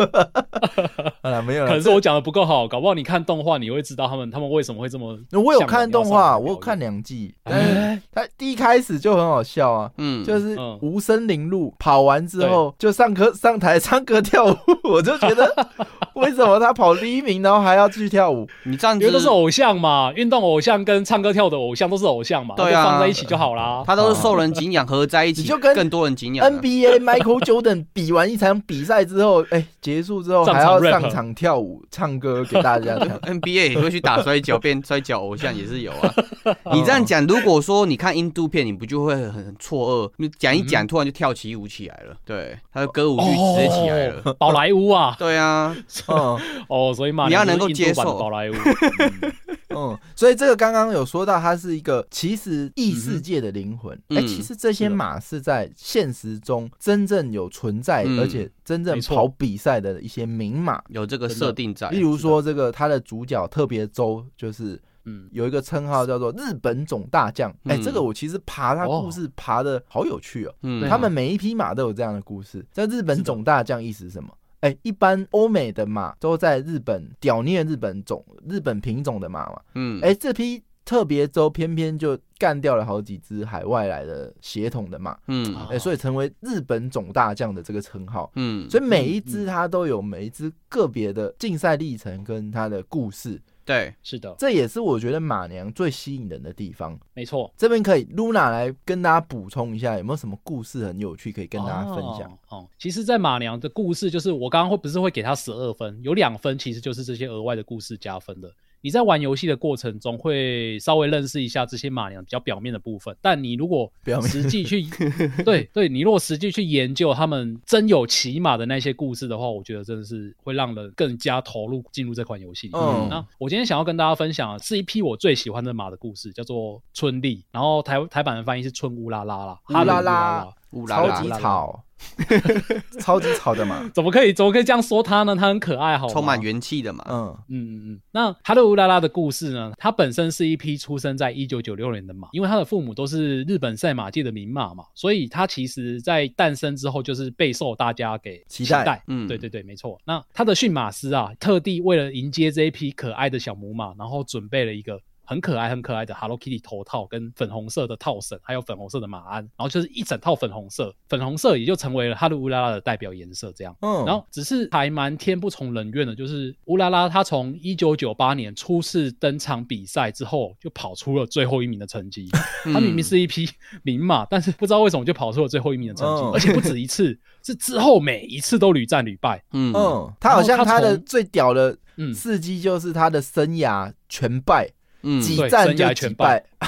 好了，没有了。可能是我讲的不够好，搞不好你看动画你会知道他们他们为什么会这么。我有看动画，我有看两。季，但是他第一开始就很好笑啊。嗯，就是嗯无声铃鹿跑完之后就上课上台唱歌跳舞，我就觉得 为什么他跑第一名，然后还要继续跳舞？你这样子因为都是偶像嘛，运动偶像跟唱歌跳舞的偶像都是偶像嘛，对啊放在一起就好啦。他都是受人敬仰，合在一起，你就跟更多人敬仰啊。NBA Michael Jordan 比完一场比赛之后，哎、结束之后还要上场跳舞、唱歌给大家跳。NBA 也会去打摔跤，变摔跤偶像也是有啊。你这样讲，如果说你看印度片，你不就会很很错愕？你讲一讲，突然就跳起舞起来了，对，他的歌舞剧直接起来了。哦宝莱坞啊，对啊，嗯 哦，所以马你要能够接受宝莱坞。嗯嗯，所以这个刚刚有说到，它是一个其实异世界的灵魂。哎、嗯其实这些马是在现实中真正有存在，嗯而且真正跑比赛的一些名马。有这个设定在。例如说，这个它的主角特别周就是嗯，有一个称号叫做日本总大将。哎、嗯这个我其实爬他故事爬的好有趣哦。嗯他们每一匹马都有这样的故事。在日本总大将意思是什么？哎、一般欧美的马都在日本屌虐日本种日本品种的马嘛。嗯，哎、这批特别州偏偏就干掉了好几只海外来的血统的马，嗯哎、所以成为日本总大将的这个称号。嗯，所以每一只它都有每一只个别的竞赛历程跟它的故事，对，是的，这也是我觉得马娘最吸引人的地方。没错。这边可以 Luna 来跟大家补充一下，有没有什么故事很有趣可以跟大家分享？哦。哦，其实，在马娘的故事，就是我刚刚会不是会给她十二分，有两分其实就是这些额外的故事加分的。你在玩游戏的过程中会稍微认识一下这些马娘比较表面的部分，但你如果实际去 对对，你如果实际去研究他们真有骑马的那些故事的话，我觉得真的是会让人更加投入进入这款游戏里面。嗯那我今天想要跟大家分享的是一匹我最喜欢的马的故事，叫做春丽，然后台台版的翻译是春乌拉拉啦，乌拉拉乌拉拉。拉级吵，超级吵的嘛。怎么可以怎么可以这样说他呢？他很可爱，好充满元气的嘛。嗯，嗯嗯嗯，那哈鲁乌拉拉的故事呢？他本身是一匹出生在一九九六年的马，因为他的父母都是日本赛马界的名马嘛，所以他其实在诞生之后就是备受大家给期待嗯对对对，没错。那他的驯马师啊，特地为了迎接这一匹可爱的小母马，然后准备了一个。很可爱、很可爱的 Hello Kitty 头套跟粉红色的套绳，还有粉红色的马鞍，然后就是一整套粉红色，粉红色也就成为了哈鲁乌拉拉的代表颜色。这样，嗯然后只是还蛮天不从人愿的，就是乌拉拉他从一九九八年初次登场比赛之后，就跑出了最后一名的成绩。他明明是一匹名马，但是不知道为什么就跑出了最后一名的成绩，嗯而且不止一次，是之后每一次都屡战屡败。嗯嗯，他好像他的最屌的嗯刺激就是他的生涯全败，嗯。对几战就生涯全几败。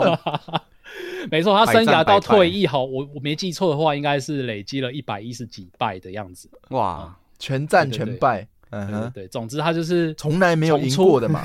没错，他生涯到退役好，我我没记错的话，应该是累积了一百一十几败的样子。哇，全战全败，嗯哼，对对对，总之他就是从来没有赢过的嘛。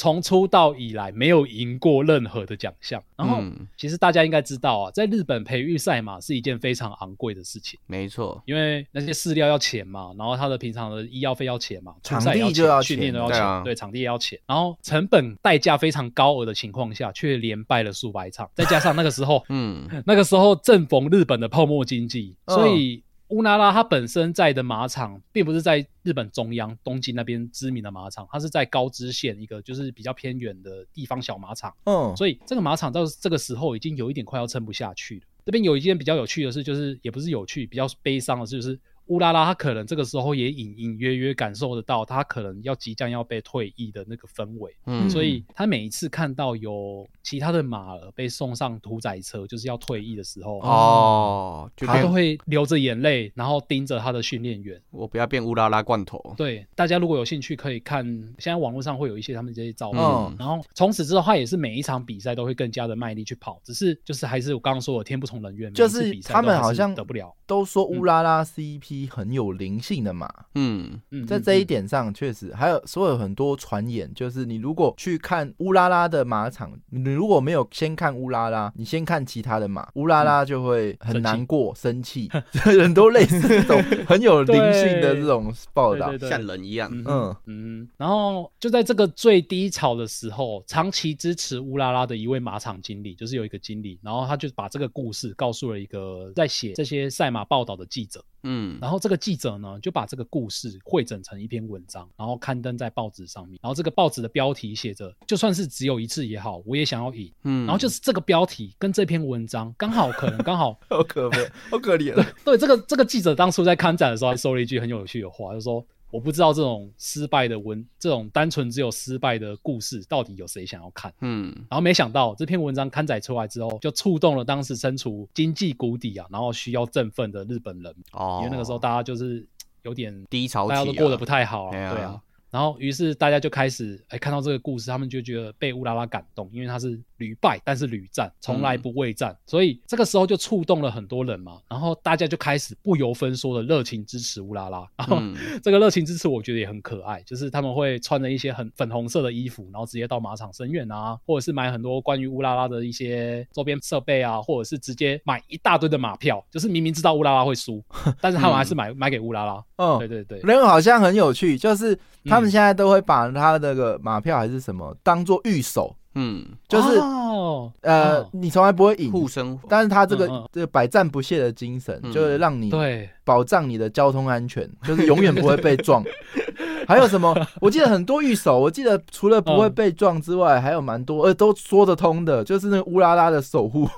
从出道以来没有赢过任何的奖项。然后，嗯。其实大家应该知道啊，在日本培育赛马是一件非常昂贵的事情，没错，因为那些饲料要钱嘛，然后他的平常的医药费要钱嘛，出场赛地就要钱训练都要钱，对啊。对，场地也要钱，然后成本代价非常高额的情况下，却连败了数百场，再加上那个时候 嗯。那个时候正逢日本的泡沫经济，嗯。所以乌拉拉它本身在的马场，并不是在日本中央东京那边知名的马场，它是在高知县一个就是比较偏远的地方小马场。嗯，所以这个马场到这个时候已经有一点快要撑不下去了。这边有一件比较有趣的事，就是也不是有趣，比较悲伤的事，就是乌拉拉他可能这个时候也隐隐约约感受得到，他可能要即将要被退役的那个氛围。嗯，所以他每一次看到有其他的马儿被送上屠宰车，就是要退役的时候，哦，就他都会流着眼泪，然后盯着他的训练员。我不要变乌拉拉罐头。对，大家如果有兴趣，可以看，现在网络上会有一些他们这些照片。嗯然后从此之后，他也是每一场比赛都会更加的卖力去跑，只是就是还是我刚刚说的天不从人愿，就次比赛他们好像得不了。都说乌拉拉是一匹很有灵性的马，嗯。嗯，在这一嗯点上确实还有所有很多传言，就是你如果去看乌拉拉的马场，你如果没有先看乌拉拉，你先看其他的马，乌拉拉就会很难过、生气，很多类似这种很有灵性的这种报道。像人一样。嗯嗯。嗯，然后就在这个最低潮的时候，长期支持乌拉拉的一位马场经理，就是有一个经理，然后他就把这个故事告诉了一个在写这些赛马报道的记者，嗯。然后这个记者呢就把这个故事汇整成一篇文章，然后刊登在报纸上面，然后这个报纸的标题写着“就算是只有一次也好，我也想要赢”，嗯，然后就是这个标题跟这篇文章刚好可能刚好 好可悲，好可怜。对，这个这个记者当初在刊展的时候，还说了一句很有趣的话，就说：“我不知道这种失败的文，这种单纯只有失败的故事，到底有谁想要看？”嗯然后没想到这篇文章刊载出来之后，就触动了当时身处经济谷底啊，然后需要振奋的日本人，哦，因为那个时候大家就是有点低潮大家都过得不太好啊，对啊对啊。然后，于是大家就开始哎看到这个故事，他们就觉得被乌拉拉感动，因为他是屡败，但是屡战，从来不畏战，所以这个时候就触动了很多人嘛。然后大家就开始不由分说的热情支持乌拉拉。然后、嗯这个热情支持，我觉得也很可爱，就是他们会穿着一些很粉红色的衣服，然后直接到马场声援啊，或者是买很多关于乌拉拉的一些周边设备啊，或者是直接买一大堆的马票，就是明明知道乌拉拉会输，但是他们还是买、买给乌拉拉。嗯对，对对，人好像很有趣，就是他们嗯现在都会把他那个马票还是什么当做御守，嗯，就是哦。呃哦，你从来不会赢，护身但是他这个嗯嗯。这个百战不懈的精神，嗯。就是让你对，保障你的交通安全，就是永远不会被撞。还有什么？我记得很多御守，我记得除了不会被撞之外，还有蛮多，呃，都说得通的，就是那个乌拉拉的守护，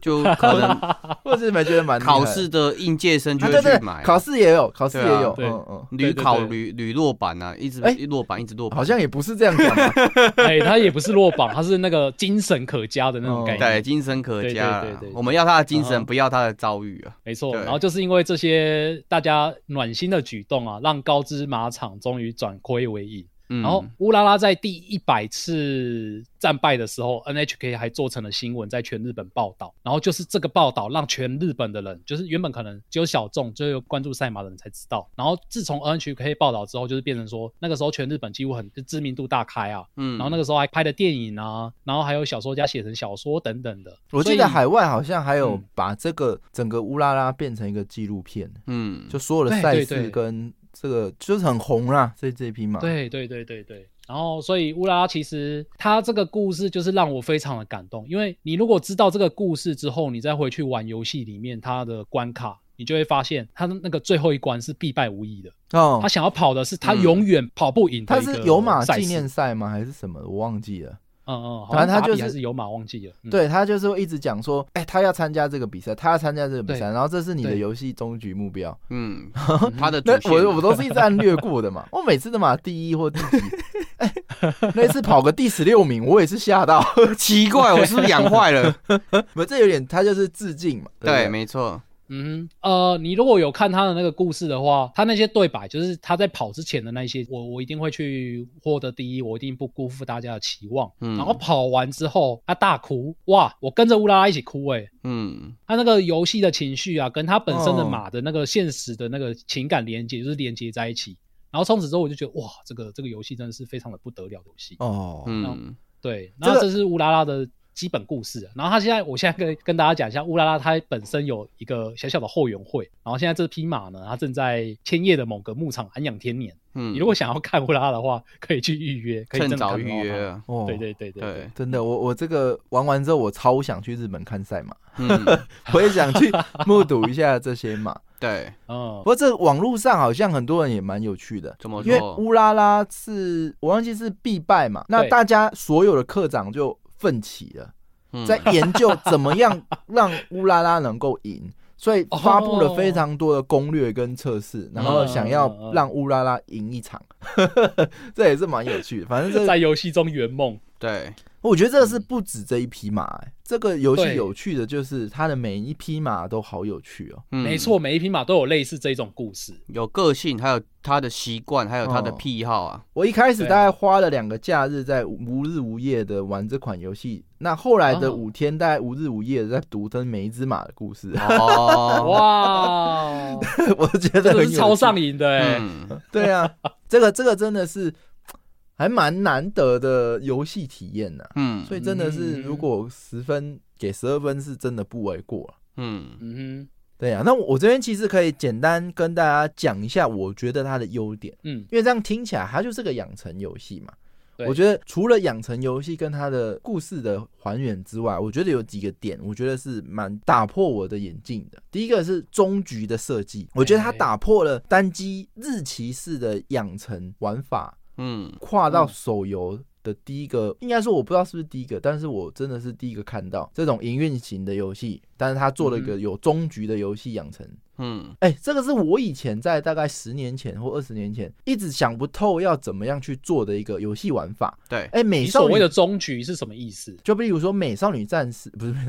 就 可能 或者是没觉得蛮厉害考试的应届生就啊，对对会去买，，考试也有，考试也对啊有，对嗯嗯，屡考对对屡屡落榜啊，一直哎。一落榜一直落榜，好像也不是这样讲吧，哎，他也不是落榜，他是那个精神可嘉的那种哦概念。对精神可对嘉啊。对对对，我们要他的精神，嗯不要他的遭遇啊。没错，对。然后就是因为这些大家暖心的举动啊，让高知马场终于转亏为盈。嗯然后乌拉拉在第一百次战败的时候，NHK 还做成了新闻，在全日本报道。然后就是这个报道让全日本的人，就是原本可能只有小众，只有关注赛马的人才知道。然后自从 NHK 报道之后，就是变成说那个时候全日本几乎很就知名度大开啊。嗯然后那个时候还拍的电影啊，然后还有小说家写成小说等等的。我记得海外好像还有嗯把这个整个乌拉拉变成一个纪录片，嗯，就所有的赛对对对事跟这个就是很红啦，这这匹马。对对对对对。然后，所以乌拉拉其实他这个故事就是让我非常的感动，因为你如果知道这个故事之后，你再回去玩游戏里面它的关卡，你就会发现他的那个最后一关是必败无疑的。哦他，想要跑的是他嗯永远跑不赢的它一个是有马赛纪念赛吗？还是什么？我忘记了。嗯嗯，反正他就是有马忘记了。嗯、对他就是会一直讲说，哎、他要参加这个比赛，他要参加这个比赛，然后这是你的游戏终局目标。嗯，他的主那线我我都是一直按略过的嘛，我每次都嘛第一或第几，哎、那次跑个第十六名，我也是吓到。奇怪，我是不是养坏了？不，这有点他就是致敬嘛。对不对，对，没错，嗯哼，呃，你如果有看他的那个故事的话，他那些对白就是他在跑之前的那些，我我一定会去获得第一，我一定不辜负大家的期望。嗯然后跑完之后，他大哭，哇，我跟着乌拉拉一起哭、欸，嗯他那个游戏的情绪啊，跟他本身的哦马的那个现实的那个情感连接，就是连接在一起。然后从此之后，我就觉得哇，这个这个游戏真的是非常的不得了的游戏。哦，嗯对，这个然后这是乌拉拉的基本故事啊。然后他现在，我现在跟跟大家讲一下，乌拉拉它本身有一个小小的后援会。然后现在这匹马呢，它正在千叶的某个牧场安养天年。嗯，你如果想要看乌拉拉的话，可以去预约，可以趁早预。约啊，哦对对对对对，真的，我我这个玩完之后，我超想去日本看赛马，嗯，我也想去目睹一下这些马。对，嗯不，过这网络上好像很多人也蛮有趣的，怎么因为？乌拉拉是我忘记是必败嘛，那大家所有的课长就奋起了，嗯在研究怎么样 让乌拉拉能够赢，所以发布了非常多的攻略跟测试，然后想要让乌拉拉赢一场，这也是蛮有趣的。反正是在游戏中圆梦。对，我觉得这个是不止这一匹马、欸，这个游戏有趣的就是它的每一匹马都好有趣哦。嗯。没错，，每一匹马都有类似这种故事。有个性，还有它的习惯，还有它的哦癖好啊。我一开始大概花了两个假日在无日无夜的玩这款游戏，那后来的哦。五天大概无日无夜的在读它每一只马的故事，哦，哇，我觉得这很有趣。是超上瘾的哎、嗯，对啊，这个这个真的是还蛮难得的游戏体验呐、嗯，所以真的是嗯如果十分给十二分是真的不为过啊。嗯。嗯对啊，那我这边其实可以简单跟大家讲一下，我觉得它的优点，嗯，因为这样听起来它就是个养成游戏嘛。我觉得除了养成游戏跟它的故事的还原之外，我觉得有几个点，我觉得是蛮打破我的眼镜的。第一个是终局的设计，我觉得它哎打破了单机日期式的养成玩法，嗯跨到嗯手游的第一个，应该说我不知道是不是第一个，但是我真的是第一个看到这种营运型的游戏，但是他做了一个有终局的游戏养成。嗯哎、这个是我以前在大概十年前或二十年前一直想不透要怎么样去做的一个游戏玩法。对，哎、美少女所谓的终局是什么意思？就比如说美少女战士，不是美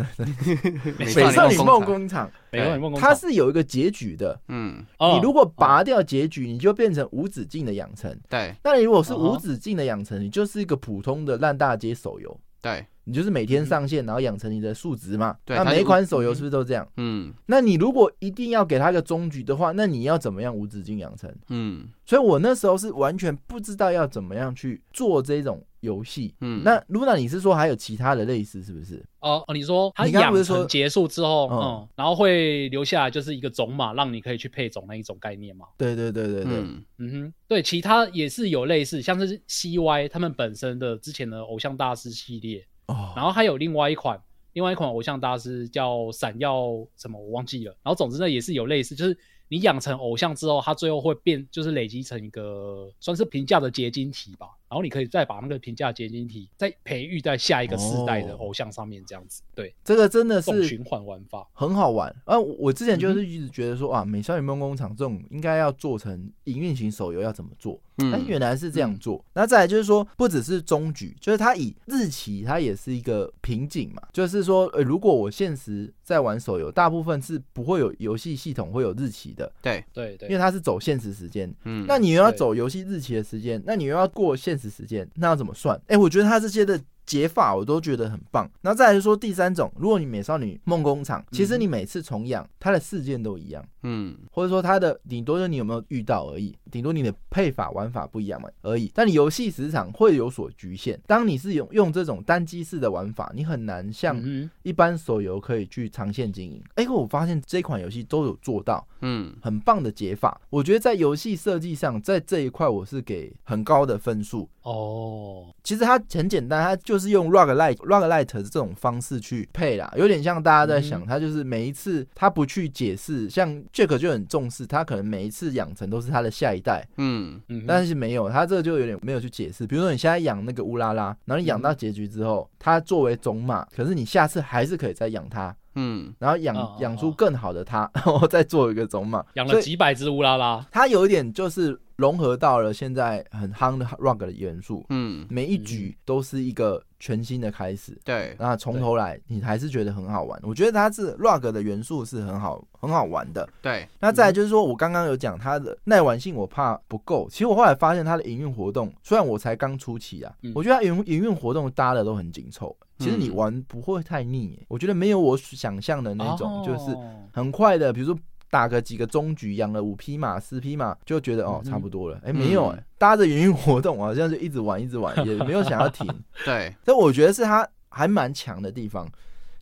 美少女梦工工厂，美少女梦工厂它，是有一个结局的。嗯哦你如果拔掉结局，你就变成无止境的养成。对那你如果是无止境的养成，你就是一个普通的烂大街手游。对，你就是每天上线，然后养成你的数值嘛。对那每一款手游是不是都这样？嗯那你如果一定要给他一个终局的话，那你要怎么样无止境养成？嗯所以我那时候是完全不知道要怎么样去做这种游戏。嗯，那 Luna，你是说还有其他的类似是不是？哦哦，你说他养成结束之后，嗯嗯，然后会留下来就是一个种马，让你可以去配种那一种概念嘛？对对对对对，嗯嗯哼，对，其他也是有类似，像是 CY 他们本身的之前的偶像大师系列，哦，然后还有另外一款，另外一款偶像大师叫闪耀什么我忘记了，然后总之呢也是有类似，就是你养成偶像之后，它最后会变，就是累积成一个算是评价的结晶体吧，然后你可以再把那个评价结晶体再培育在下一个世代的哦偶像上面，这样子，对，这个真的是循环玩法，很好玩。啊，我我之前嗯就是一直觉得说啊，美少女梦工厂这种应该要做成营运型手游要怎么做？哎，原来是这样做。那再来就是说，不只是终局，就是它以日期，它也是一个瓶颈嘛。就是说，呃，如果我现实在玩手游，大部分是不会有游戏系统会有日期的。对对对，因为它是走现实时间。嗯，那你又要走游戏日期的时间，那你又要过现实时间，那要怎么算？哎，我觉得它这些的。解法我都觉得很棒，然后再来说第三种，如果你美少女梦工厂，其实你每次重养它的事件都一样，嗯，或者说它的顶多就你有没有遇到而已，顶多你的配法玩法不一样嘛而已，但你游戏时长会有所局限。当你是用用这种单机式的玩法，你很难像一般手游可以去长线经营。哎，我发现这款游戏都有做到，嗯，很棒的解法。我觉得在游戏设计上，在这一块我是给很高的分数。哦，其实它很简单，它就是用 Rock Light Rock Light 这种方式去配啦，有点像大家在想，它就是每一次它不去解释，像 Jack 就很重视，他可能每一次养成都是他的下一代，嗯。嗯，但是没有，他这个就有点没有去解释。比如说你现在养那个乌拉拉，然后你养到结局之后，它作为种马，可是你下次还是可以再养它。嗯，然后养养出更好的它，然后再做一个种马，养了几百只乌拉拉，它有一点就是融合到了现在很夯的 rock 的元素，嗯，每一局都是一个全新的开始，对，那从头来你还是觉得很好玩，我觉得它是 rock 的元素是很好很好玩的，对，那再来就是说我刚刚有讲它的耐玩性，我怕不够，其实我后来发现它的营运活动，虽然我才刚出期啊，我觉得它营营运活动搭的都很紧凑。其实你玩不会太腻，我觉得没有我想象的那种，就是很快的，比如说打个几个中局，养了五匹马、十匹马，就觉得哦差不多了。哎，没有哎，搭着营运活动好像就一直玩一直玩，也没有想要停。对，但我觉得是它还蛮强的地方。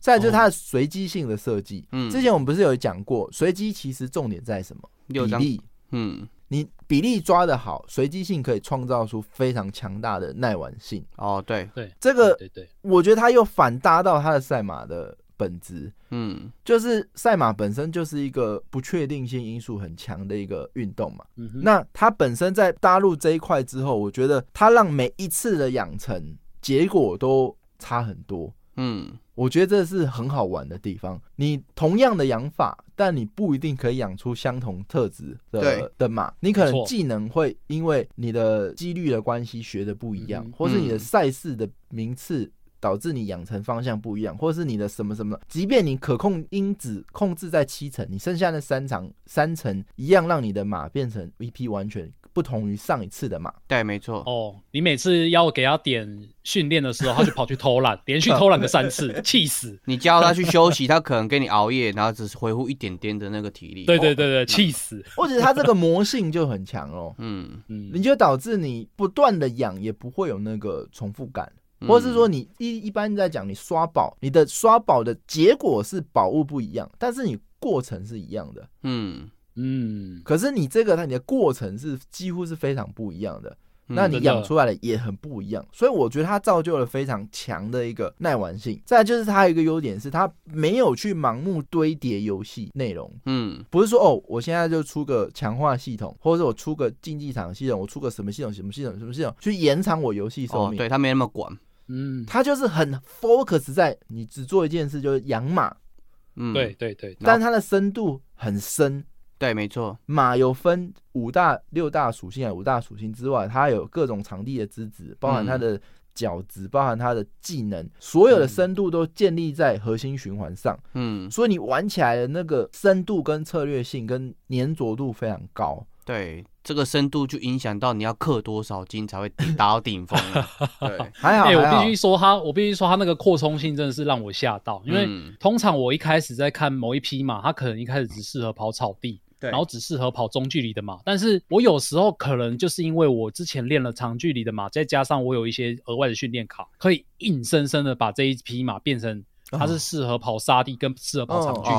再就是它的随机性的设计，嗯，之前我们不是有讲过，随机其实重点在什么？比例，嗯。你比例抓的好，随机性可以创造出非常强大的耐玩性。哦，对对，这个对对，我觉得它又反搭到它的赛马的本质。嗯，就是赛马本身就是一个不确定性因素很强的一个运动嘛。那它本身在大陆这一块之后，我觉得它让每一次的养成结果都差很多。嗯，我觉得这是很好玩的地方。你同样的养法，但你不一定可以养出相同特质的的马。你可能技能会因为你的几率的关系学的不一样，或是你的赛事的名次导致你养成方向不一样，或是你的什么什么。即便你可控因子控制在七成，你剩下那三场三成一样让你的马变成一匹完全。不同于上一次的马？对，没错。哦，你每次要给他点训练的时候，他就跑去偷懒，连续偷懒个三次，气死！你叫他去休息，他可能给你熬夜，然后只是恢复一点点的那个体力。对对对对，气死！或者他这个魔性就很强哦。嗯嗯，你就导致你不断的养，也不会有那个重复感，或者是说你一一般在讲你刷宝，你的刷宝的结果是宝物不一样，但是你过程是一样的。嗯。嗯，可是你这个它你的过程是几乎是非常不一样的，那你养出来的也很不一样，所以我觉得它造就了非常强的一个耐玩性。再就是它有一个优点是它没有去盲目堆叠游戏内容，嗯，不是说哦我现在就出个强化系统，或者是我出个竞技场系统，我出个什么系统什么系统什么系统去延长我游戏寿命。对它没那么管，嗯，他就是很 focus 在你只做一件事，就是养马。嗯，对对对，但它的深度很深。对，没错，马有分五大、六大属性啊，五大属性之外，它有各种场地的资质，包含它的脚质，包含它的技能，所有的深度都建立在核心循环上。嗯，所以你玩起来的那个深度跟策略性跟粘着度非常高。对，这个深度就影响到你要克多少斤才会达到顶峰。对，还好。哎，我必须说他，我必须说他那个扩充性真的是让我吓到，因为通常我一开始在看某一匹马，它可能一开始只适合跑草地。然后只适合跑中距离的马，但是我有时候可能就是因为我之前练了长距离的马，再加上我有一些额外的训练卡，可以硬生生的把这一匹马变成它是适合跑沙地跟适合跑长距离。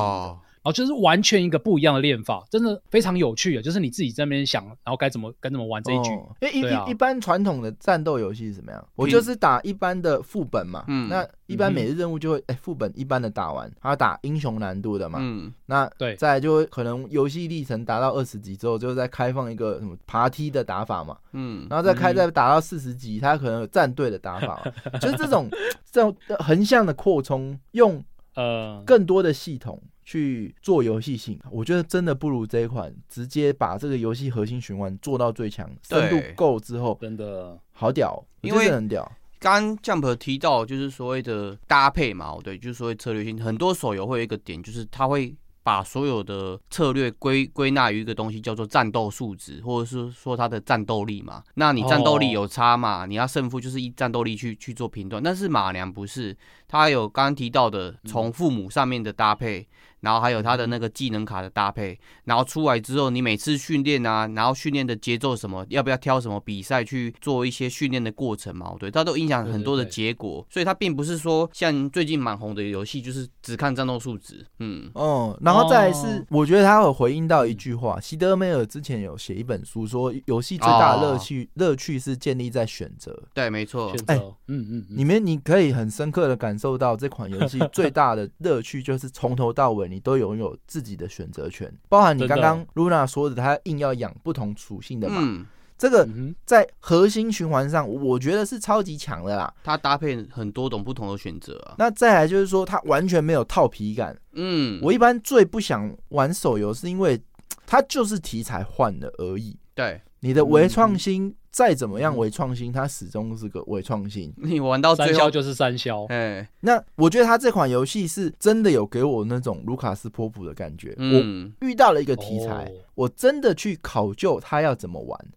然后就是完全一个不一样的练法，真的非常有趣啊！就是你自己在那边想，然后该怎么该怎么玩这一局。因为一一般传统的战斗游戏是怎么样？我就是打一般的副本嘛。嗯。那一般每日任务就会，哎，副本一般的打完，他打英雄难度的嘛。嗯。那对，再就会可能游戏历程达到二十级之后，就再开放一个什么爬梯的打法嘛。嗯。然后再开再打到四十级，他可能有战队的打法，就是这种这种横向的扩充，用 呃更多的系统。去做游戏性，我觉得真的不如这一款直接把这个游戏核心循环做到最强，深度对够之后，真的好屌，因为很屌。刚刚 Jump 提到就是所谓的搭配嘛，对，就是所谓策略性。很多手游会有一个点，就是它会把所有的策略归归纳于一个东西，叫做战斗数值，或者是说它的战斗力嘛。那你战斗力有差嘛？你要胜负就是以战斗力去去做评断。但是马娘不是，它有刚刚提到的从父母上面的搭配。然后还有他的那个技能卡的搭配，然后出来之后，你每次训练啊，然后训练的节奏什么，要不要挑什么比赛去做一些训练的过程嘛？对，他都影响很多的结果，所以它并不是说像最近蛮红的游戏，就是只看战斗数值。嗯，哦，然后再来是，哦我觉得他有回应到一句话，席德梅尔之前有写一本书说，游戏最大的乐趣乐趣是建立在选择。对，没错选，哎择，嗯嗯嗯，里面你可以很深刻的感受到这款游戏最大的乐趣就是从头到尾你都拥有自己的选择权，包含你刚刚 Luna 说的，他硬要养不同属性的马，嗯，这个在核心循环上，我觉得是超级强的啦。它搭配很多种不同的选择啊。那再来就是说，它完全没有套皮感。嗯，我一般最不想玩手游，是因为它就是题材换了而已。对你的微创新再怎么样微创新，它始终是个微创新。你玩到三消就是三消，哎，那我觉得它这款游戏是真的有给我那种卢卡斯波普的感觉。嗯，我遇到了一个题材，哦我真的去考究它要怎么玩。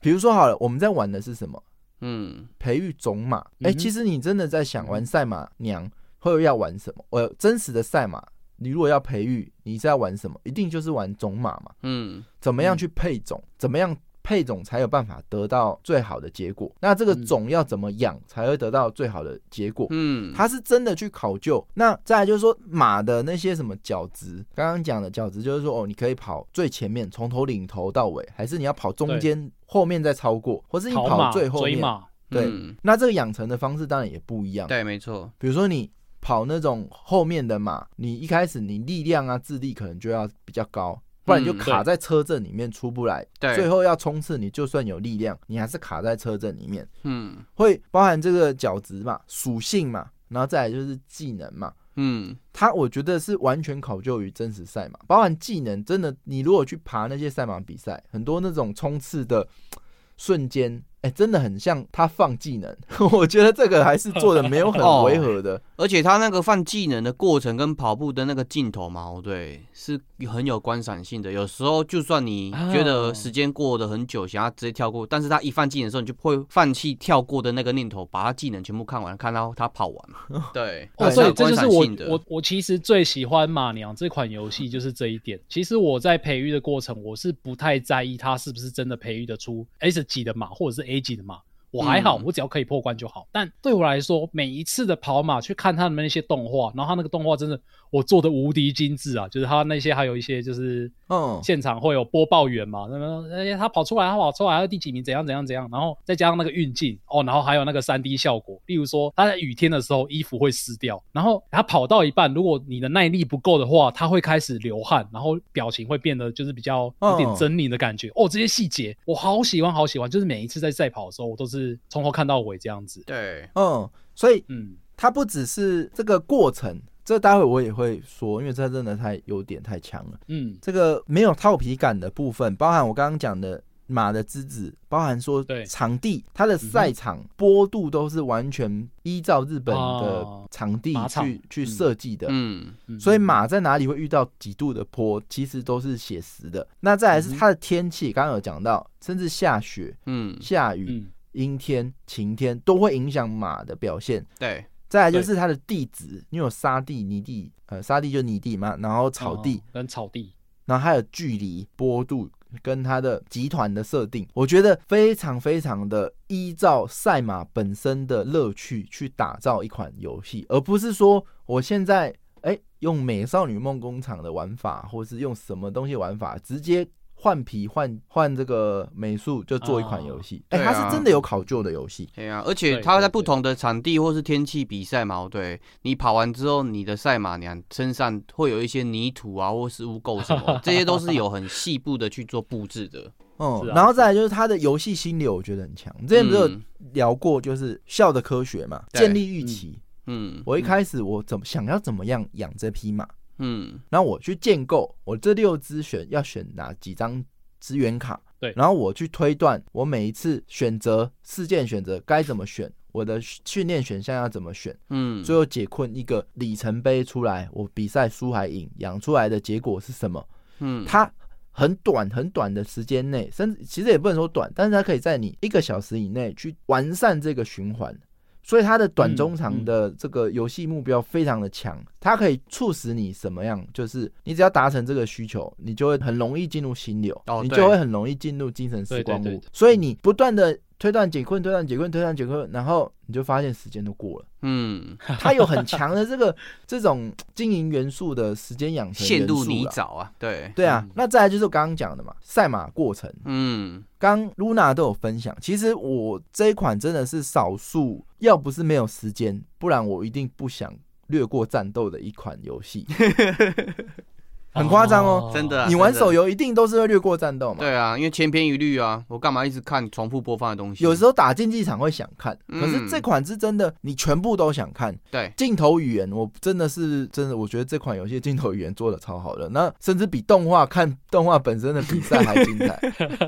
比如说好了，我们在玩的是什么？嗯，培育种马。哎、嗯其实你真的在想玩赛马娘，会要玩什么？呃，真实的赛马，你如果要培育，你是要玩什么？一定就是玩种马嘛。嗯，怎么样去配种？怎么样配种才有办法得到最好的结果？那这个嗯种要怎么养才会得到最好的结果？嗯，他是真的去考究。那再来就是说马的那些什么角质，刚刚讲的角质就是说哦，你可以跑最前面，从头领头到尾，还是你要跑中间，后面再超过，或是你跑最后面。对嗯那这个养成的方式当然也不一样。对，没错，比如说你跑那种后面的马，你一开始你力量啊、智力可能就要比较高，不然你就嗯卡在车阵里面出不来。对最后要冲刺，你就算有力量，你还是卡在车阵里面。嗯会包含这个角质嘛、属性嘛，然后再来就是技能嘛。嗯，它我觉得是完全考究于真实赛马，包含技能，真的，你如果去爬那些赛马比赛，很多那种冲刺的瞬间，哎、真的很像他放技能。我觉得这个还是做的没有很 哦违和的。而且他那个放技能的过程跟跑步的那个镜头嘛，哦对，是很有观赏性的。有时候就算你觉得时间过得很久，想要直接跳过，但是他一放技能的时候，你就会放弃跳过的那个念头，把他技能全部看完，看到他跑完。对，哦，对所以有观这就是我赏性的。我我其实最喜欢马娘这款游戏，就是这一点。其实我在培育的过程，我是不太在意他是不是真的培育得出 S 级的马或者是 A 级的嘛。我还好，嗯我只要可以破关就好。但对我来说，每一次的跑马去看他们那些动画，然后他那个动画真的我做的无敌精致啊！就是他那些还有一些就是嗯，现场会有播报员嘛，那么哎他跑出来，他跑出来，他第几名，怎样怎样怎样，然后再加上那个运镜哦，然后还有那个三 D 效果，例如说他在雨天的时候衣服会湿掉，然后他跑到一半，如果你的耐力不够的话，他会开始流汗，然后表情会变得就是比较有点嗯狰狞的感觉哦，这些细节我好喜欢好喜欢，就是每一次在赛跑的时候，我都是从头看到尾这样子，对，嗯，所以嗯，它不只是这个过程，这待会我也会说，因为这真的太有点太强了。嗯，这个没有套皮感的部分，包含我刚刚讲的马的资质，包含说对场地，它的赛场坡度都是完全依照日本的哦场地去去嗯设计的。嗯嗯所以马在哪里会遇到几度的坡，其实都是写实的。那再来是它的天气，刚刚有讲到，甚至下雪、嗯，下雨、嗯阴天、晴天都会影响马的表现。对，再来就是它的地质，你有沙地、泥地，呃，沙地就泥地嘛，然后草地，哦跟草地，然后还有距离、坡度跟它的集团的设定，我觉得非常非常的依照赛马本身的乐趣去打造一款游戏，而不是说我现在哎用美少女梦工厂的玩法，或是用什么东西玩法直接。换皮换换这个美术就做一款游戏，哎、它是真的有考究的游戏，对啊，而且对它在不同的场地或是天气比赛嘛，哦对。你跑完之后，你的赛马娘身上会有一些泥土啊，或是污垢什么，这些都是有很细部的去做布置的。嗯，啊然后再来就是它的游戏心理，我觉得很强。之前不是有嗯。聊过，就是笑的科学嘛，对。建立预期。嗯。我一开始我怎么想要怎么样养这匹马，嗯。然后我去建构我这六支选要选哪几张资源卡，对。然后我去推断我每一次选择事件选择该怎么选，我的训练选项要怎么选，嗯，最后解困一个里程碑出来，我比赛输还赢，养出来的结果是什么？嗯。它很短很短的时间内，甚至其实也不能说短，但是它可以在你一个小时以内去完善这个循环。所以它的短中长的这个游戏目标非常的强，它可以促使你什么样？就是你只要达成这个需求，你就会很容易进入心流，你就会很容易进入精神时光屋对对对。所以你不断的推断解困、推断解困、推断解困，然后你就发现时间都过了。嗯，它有很强的这个 这种经营元素的时间养成陷入元素啦。泥沼啊，对，对啊嗯，那再来就是我刚刚讲的嘛，赛马过程，嗯刚 Luna 都有分享。其实我这一款真的是少数，要不是没有时间，不然我一定不想略过战斗的一款游戏。很夸张哦真的啊你玩手游一定都是会略过战斗嘛？对啊，因为千篇一律啊，我干嘛一直看重复播放的东西？有时候打竞技场会想看，嗯可是这款是真的，你全部都想看。对，镜头语言，我真的是真的，我觉得这款游戏镜头语言做的超好的，那甚至比动画看动画本身的比赛还精彩。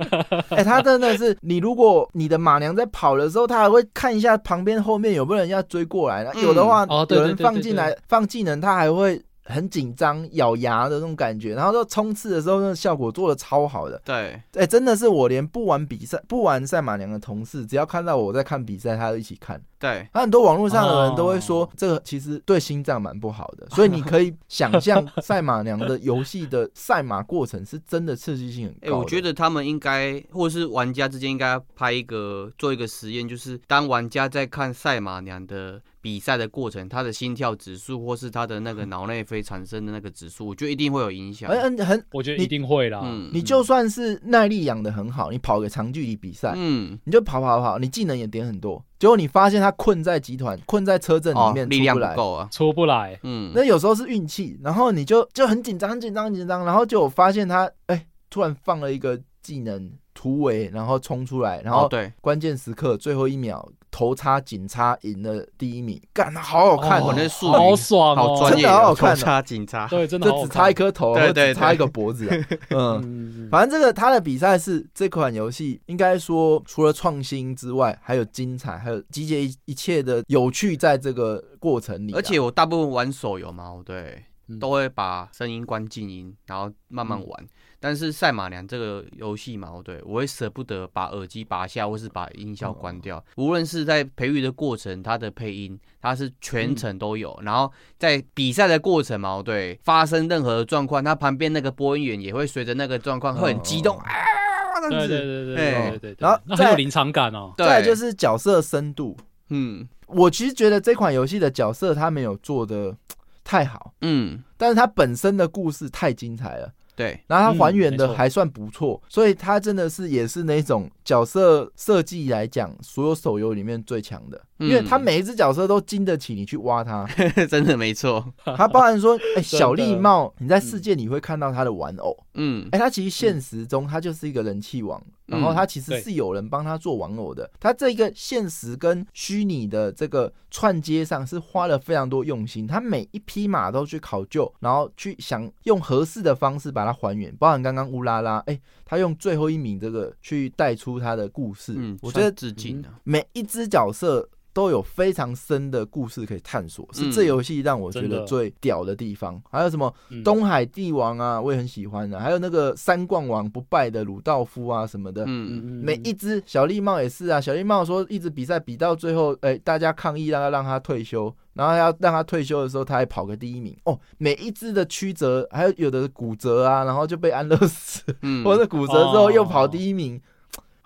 哎、它真的是，你如果你的马娘在跑的时候，它还会看一下旁边后面有没有人要追过来，那嗯有的话，哦有人放进来放技能，它还会。很紧张，咬牙的那种感觉，然后到冲刺的时候，那个效果做的超好的。对，哎、真的是我连不玩比赛、不玩赛马娘的同事，只要看到我在看比赛，他都一起看。对，那很多网络上的人都会说哦，这个其实对心脏蛮不好的，所以你可以 想象赛马娘的游戏的赛马过程是真的刺激性很高哎、的。我觉得他们应该，或是玩家之间应该拍一个做一个实验，就是当玩家在看赛马娘的比赛的过程，他的心跳指数或是他的那个脑内啡产生的那个指数，我觉得一定会有影响。很很很，我觉得一定会啦。嗯你就算是耐力养的很好，你跑个长距离比赛，嗯，你就跑跑跑，你技能也点很多，结果你发现他困在集团、困在车阵里哦，面，力量出。不够啊。出不来，嗯，那有时候是运气，然后你就就很紧张、很紧张、很紧张，然后就有发现他哎、突然放了一个技能突围，然后冲出来，然后哦对，关键时刻最后一秒头插警插赢了第一名，干，好好看哦。哦那！术语。好爽哦，好专业哦，真的好好看。哦头插警察。对，真的好好就只差一。颗头，对对或者只差一个脖子、啊。嗯，嗯，反正这个他的比赛是这款游戏，应该说除了创新之外，还有精彩，还有集结一一切的有趣在这个过程里啊、而且我大部分玩手游嘛，对，嗯都会把声音关静音，然后慢慢玩。但是赛马娘这个游戏嘛，对我会舍不得把耳机拔下，或是把音效关掉。无论是在培育的过程，它的配音它是全程都有，然后在比赛的过程嘛，对，发生任何的状况，它旁边那个播音员也会随着那个状况会很激动哦啊，这样子。对对对对哎对对对，然后很有临场感哦。对再就是角色深度。嗯我其实觉得这款游戏的角色他没有做的太好，嗯，但是它本身的故事太精彩了。对，然后它还原的还算不错，所以它真的是也是那种角色设计来讲，所有手游里面最强的，嗯。因为它每一只角色都经得起你去挖它。真的没错。它包含说，哎、的。小丽帽，你在世界你会看到它的玩偶，嗯。哎、它其实现实中它就是一个人气王，然后他其实是有人帮他做玩偶的。他这一个现实跟虚拟的这个串接上是花了非常多用心，他每一匹马都去考究，然后去想用合适的方式把它还原。包含刚刚乌拉拉，哎、他用最后一名这个去带出他的故事，嗯，我觉得算致敬啊。每一只角色。都有非常深的故事可以探索，是嗯这游戏让我觉得最屌的地方。还有什么嗯东海帝王啊，我也很喜欢的。还有那个三冠王不败的鲁道夫啊什么的，嗯嗯，每一只小绿帽也是啊。小绿帽说一直比赛比到最后，哎、大家抗议让他让他退休，然后要让他退休的时候，他还跑个第一名哦。每一只的曲折，还有有的骨折啊，然后就被安乐死，嗯或者骨折之后又跑第一名。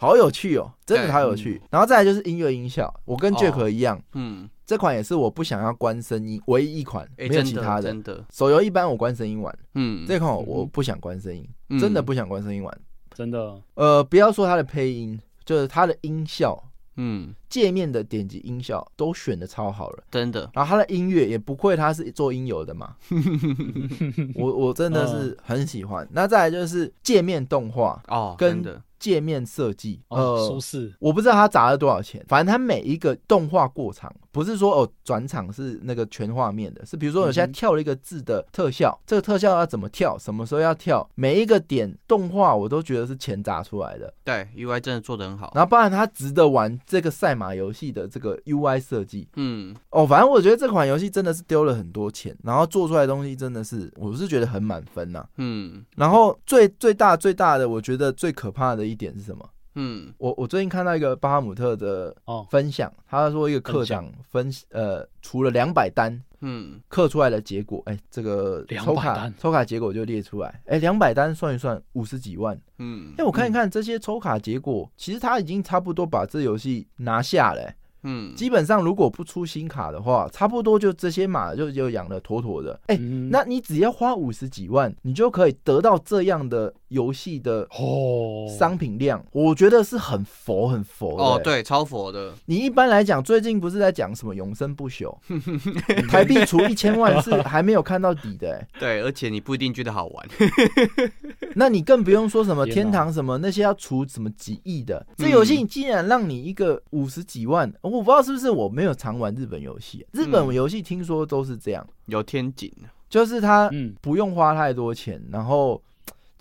好有趣哦，真的好有趣。然后再来就是音乐音效，我跟哦 Jack 一样，嗯，这款也是我不想要关声音，唯一一款哎，没有其他的。真的，手游一般我关声音玩，嗯，这款我不想关声音，嗯真的不想关声音玩。真的，呃，不要说它的配音，就是它的音效，嗯，界面的点击音效都选的超好了。真的，然后它的音乐也不愧它是做音游的嘛，我我真的是很喜欢。那再来就是界面动画哦，跟真的，界面设计，哦，呃舒，适，我不知道他砸了多少钱，反正他每一个动画过场，不是说哦转场是那个全画面的，是比如说我现在跳了一个字的特效，这个特效要怎么跳，什么时候要跳，每一个点动画我都觉得是钱砸出来的。对，UI 真的做的很好。然后，包含它值得玩这个赛马游戏的这个 UI 设计。嗯，哦，反正我觉得这款游戏真的是丢了很多钱，然后做出来的东西真的是，我是觉得很满分呐、嗯。然后最最大最大的，我觉得最可怕的一点是什么？嗯。我我最近看到一个巴哈姆特的哦。分享，他说一个课长分呃除了两百单嗯，刻出来的结果，哎，这个抽卡单。抽卡结果就列出来，哎，两百单算一算五十几万，嗯。哎，我看一看这些抽卡结果，其实他已经差不多把这游戏拿下了、哎。嗯，基本上如果不出新卡的话，差不多就这些马就就养的妥妥的，哎。嗯。那你只要花五十几万，你就可以得到这样的游戏的哦，商品量，我觉得是很佛很佛的、哦，哎对，超佛的，你一般来讲，最近不是在讲什么永生不朽，台币除一千万是还没有看到底的、欸，对，而且你不一定觉得好玩。那你更不用说什么天堂什么那些要除什么几亿的，这游戏竟然让你一个五十几万，我不知道是不是我没有常玩日本游戏，日本游戏听说都是这样，有天井，就是它嗯，不用花太多钱，然后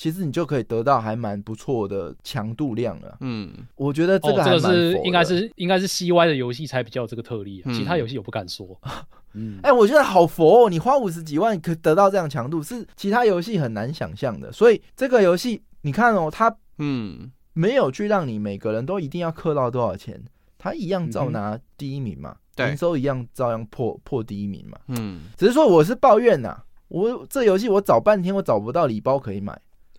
其实你就可以得到还蛮不错的强度量了。嗯，我觉得这哦，个还蛮这个是应该是应该是 CY 的游戏才比较有这个特例啊，嗯其他游戏我不敢说。嗯，哎、我觉得好佛哦！你花五十几万可得到这样强度，是其他游戏很难想象的。所以这个游戏，你看哦，它嗯，没有去让你每个人都一定要氪到多少钱，它一样照拿第一名嘛，对营收一样照样破破第一名嘛。嗯，只是说我是抱怨呐、我这游戏我找半天我找不到礼包可以买，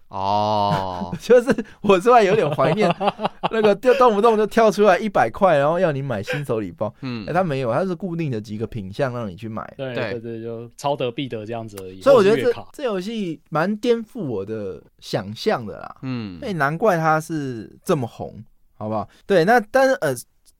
哦，就是我突然有点怀念 那个，就动不动就跳出来一百块，然后要你买新手礼包。嗯哎、，他没有，他是固定的几个品相让你去买。对对对对，就超得必得这样子而已。所以我觉得这这游戏蛮颠覆我的想象的啦。嗯哎、，难怪它是这么红，好不好？对，那但是呃，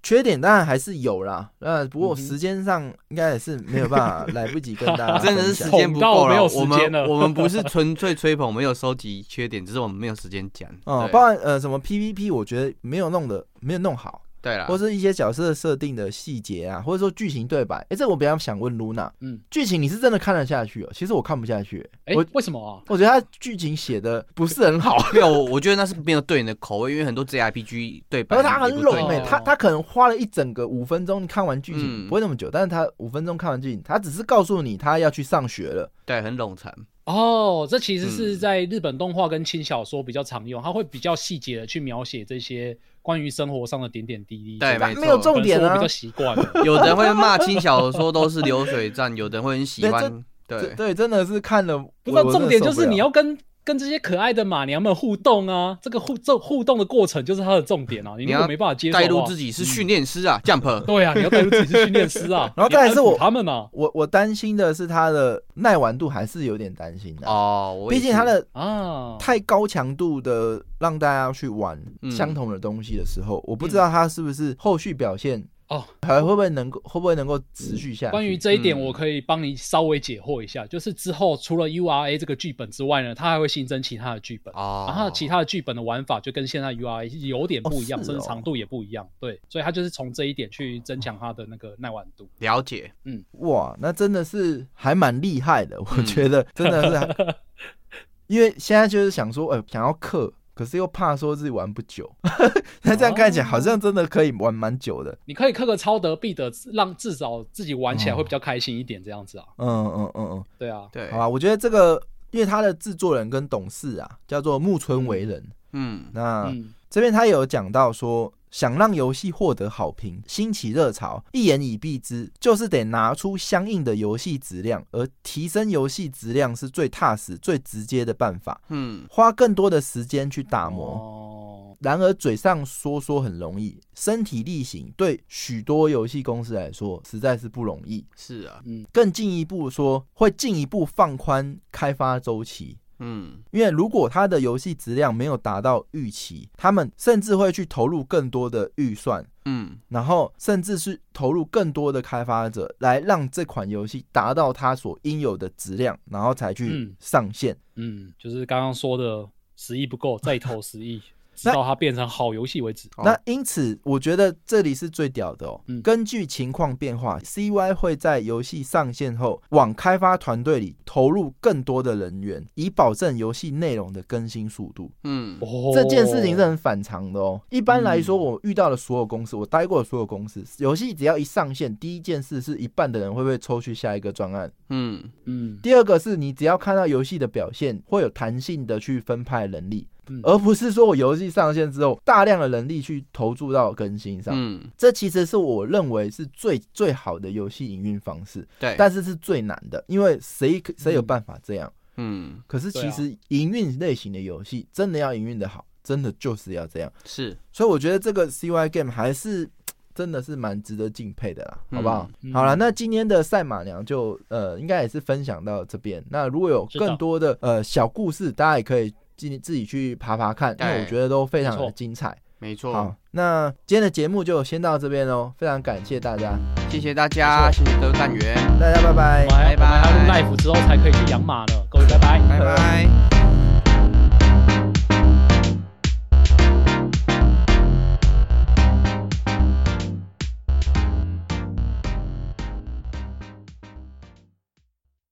缺点当然还是有啦。呃，不过时间上应该也是没有办法来不及跟大家 真的是时间不够了。捧到没有时我间了们 我们不是纯粹吹捧，没有收集缺点，只是我们没有时间讲。哦，对包含呃什么 PVP，我觉得没有弄的没有弄好，对啦或，是一些角色设定的细节啊，或者说剧情对白。哎、这我比较想问 Luna，嗯，剧情你是真的看得下去哦？其实我看不下去、哎我，为什么啊？我觉得他剧情写的不是很好。没有，我我觉得那是没有对你的口味，因为很多 JRPG 对白然后他很也不对拢哎、哦他他可能花了一整个五分钟，你看完剧情、嗯不会那么久，但是他五分钟看完剧情，他只是告诉你他要去上学了。对，很冗长。哦，这其实是嗯在日本动画跟轻小说比较常用，它会比较细节的去描写这些关于生活上的点点滴滴。对，没错。没有重点啊比较习惯了。有的人会骂轻小说都是流水账，有的人会很喜欢。这对，对，真的是看了，不过重点就是你。要跟跟这些可爱的马娘们互动啊，这个互这互动的过程就是它的重点啊。你如你没办法接受带入自己是训练师啊，Jump。对啊，你要带入自己是训练师啊。然后再来是我他们啊我我担心的是他的耐玩度，还是有点担心的、哦，我毕竟他的啊，太高强度的让大家去玩嗯相同的东西的时候，我不知道他是不是后续表现哦，还会不会能够会不会能够持续下去？关于这一点，嗯我可以帮你稍微解惑一下，就是之后除了 URA 这个剧本之外呢，它还会新增其他的剧本。哦，然后其他的剧本的玩法就跟现在 URA 有点不一样，哦哦甚至长度也不一样。对，所以它就是从这一点去增强它的那个耐玩度。了解。嗯哇，那真的是还蛮厉害的，我嗯觉得真的是还，因为现在就是想说，呃，想要氪，可是又怕说自己玩不久，那这样看起来好像真的可以玩蛮久的。你可以刻个超得必得，让至少自己玩起来哦会比较开心一点，这样子啊。嗯嗯嗯嗯，对啊，对。好，吧，我觉得这个，因为他的制作人跟董事啊，叫做木村为人，嗯，那。嗯，这边他有讲到说，想让游戏获得好评、兴起热潮，一言以蔽之，就是得拿出相应的游戏质量，而提升游戏质量是最踏实、最直接的办法。嗯，花更多的时间去打磨。哦，然而，嘴上说说很容易，身体力行对许多游戏公司来说实在是不容易。是啊，嗯，更进一步说，会进一步放宽开发周期。嗯，因为如果他的游戏质量没有达到预期，他们甚至会去投入更多的预算，嗯，然后甚至是投入更多的开发者，来让这款游戏达到它所应有的质量，然后才去嗯上线。嗯，就是刚刚说的十亿不够，再投十亿。直到它变成好游戏为止。那因此，我觉得这里是最屌的哦。嗯根据情况变化，CY 会在游戏上线后，往开发团队里投入更多的人员，以保证游戏内容的更新速度。嗯，哦这件事情是很反常的哦。一般来说，嗯我遇到的所有公司，我待过的所有公司，游戏只要一上线，第一件事是一半的人会被抽去下一个专案。嗯，嗯第二个是你只要看到游戏的表现，会有弹性的去分派人力，嗯而不是说我游戏上线之后，大量的人力去投注到更新上。嗯，这其实是我认为是最最好的游戏营运方式，对，但是是最难的，因为谁可谁有办法这样？嗯，可是其实营运类型的游戏真的要营运的好，真的就是要这样。是，所以我觉得这个 CY Game 还是 真的是蛮值得敬佩的啦，嗯好不好？嗯好了，那今天的赛马娘就呃，应该也是分享到这边。那如果有更多的呃小故事，大家也可以自己自己去爬爬看，因为我觉得都非常的精彩。没错好，，那今天的节目就先到这边喽，非常感谢大家，谢谢大家，谢谢各位干员，大家拜拜我。们还拜拜我们还要录 live 之后才可以去养马呢，各位拜拜。拜拜。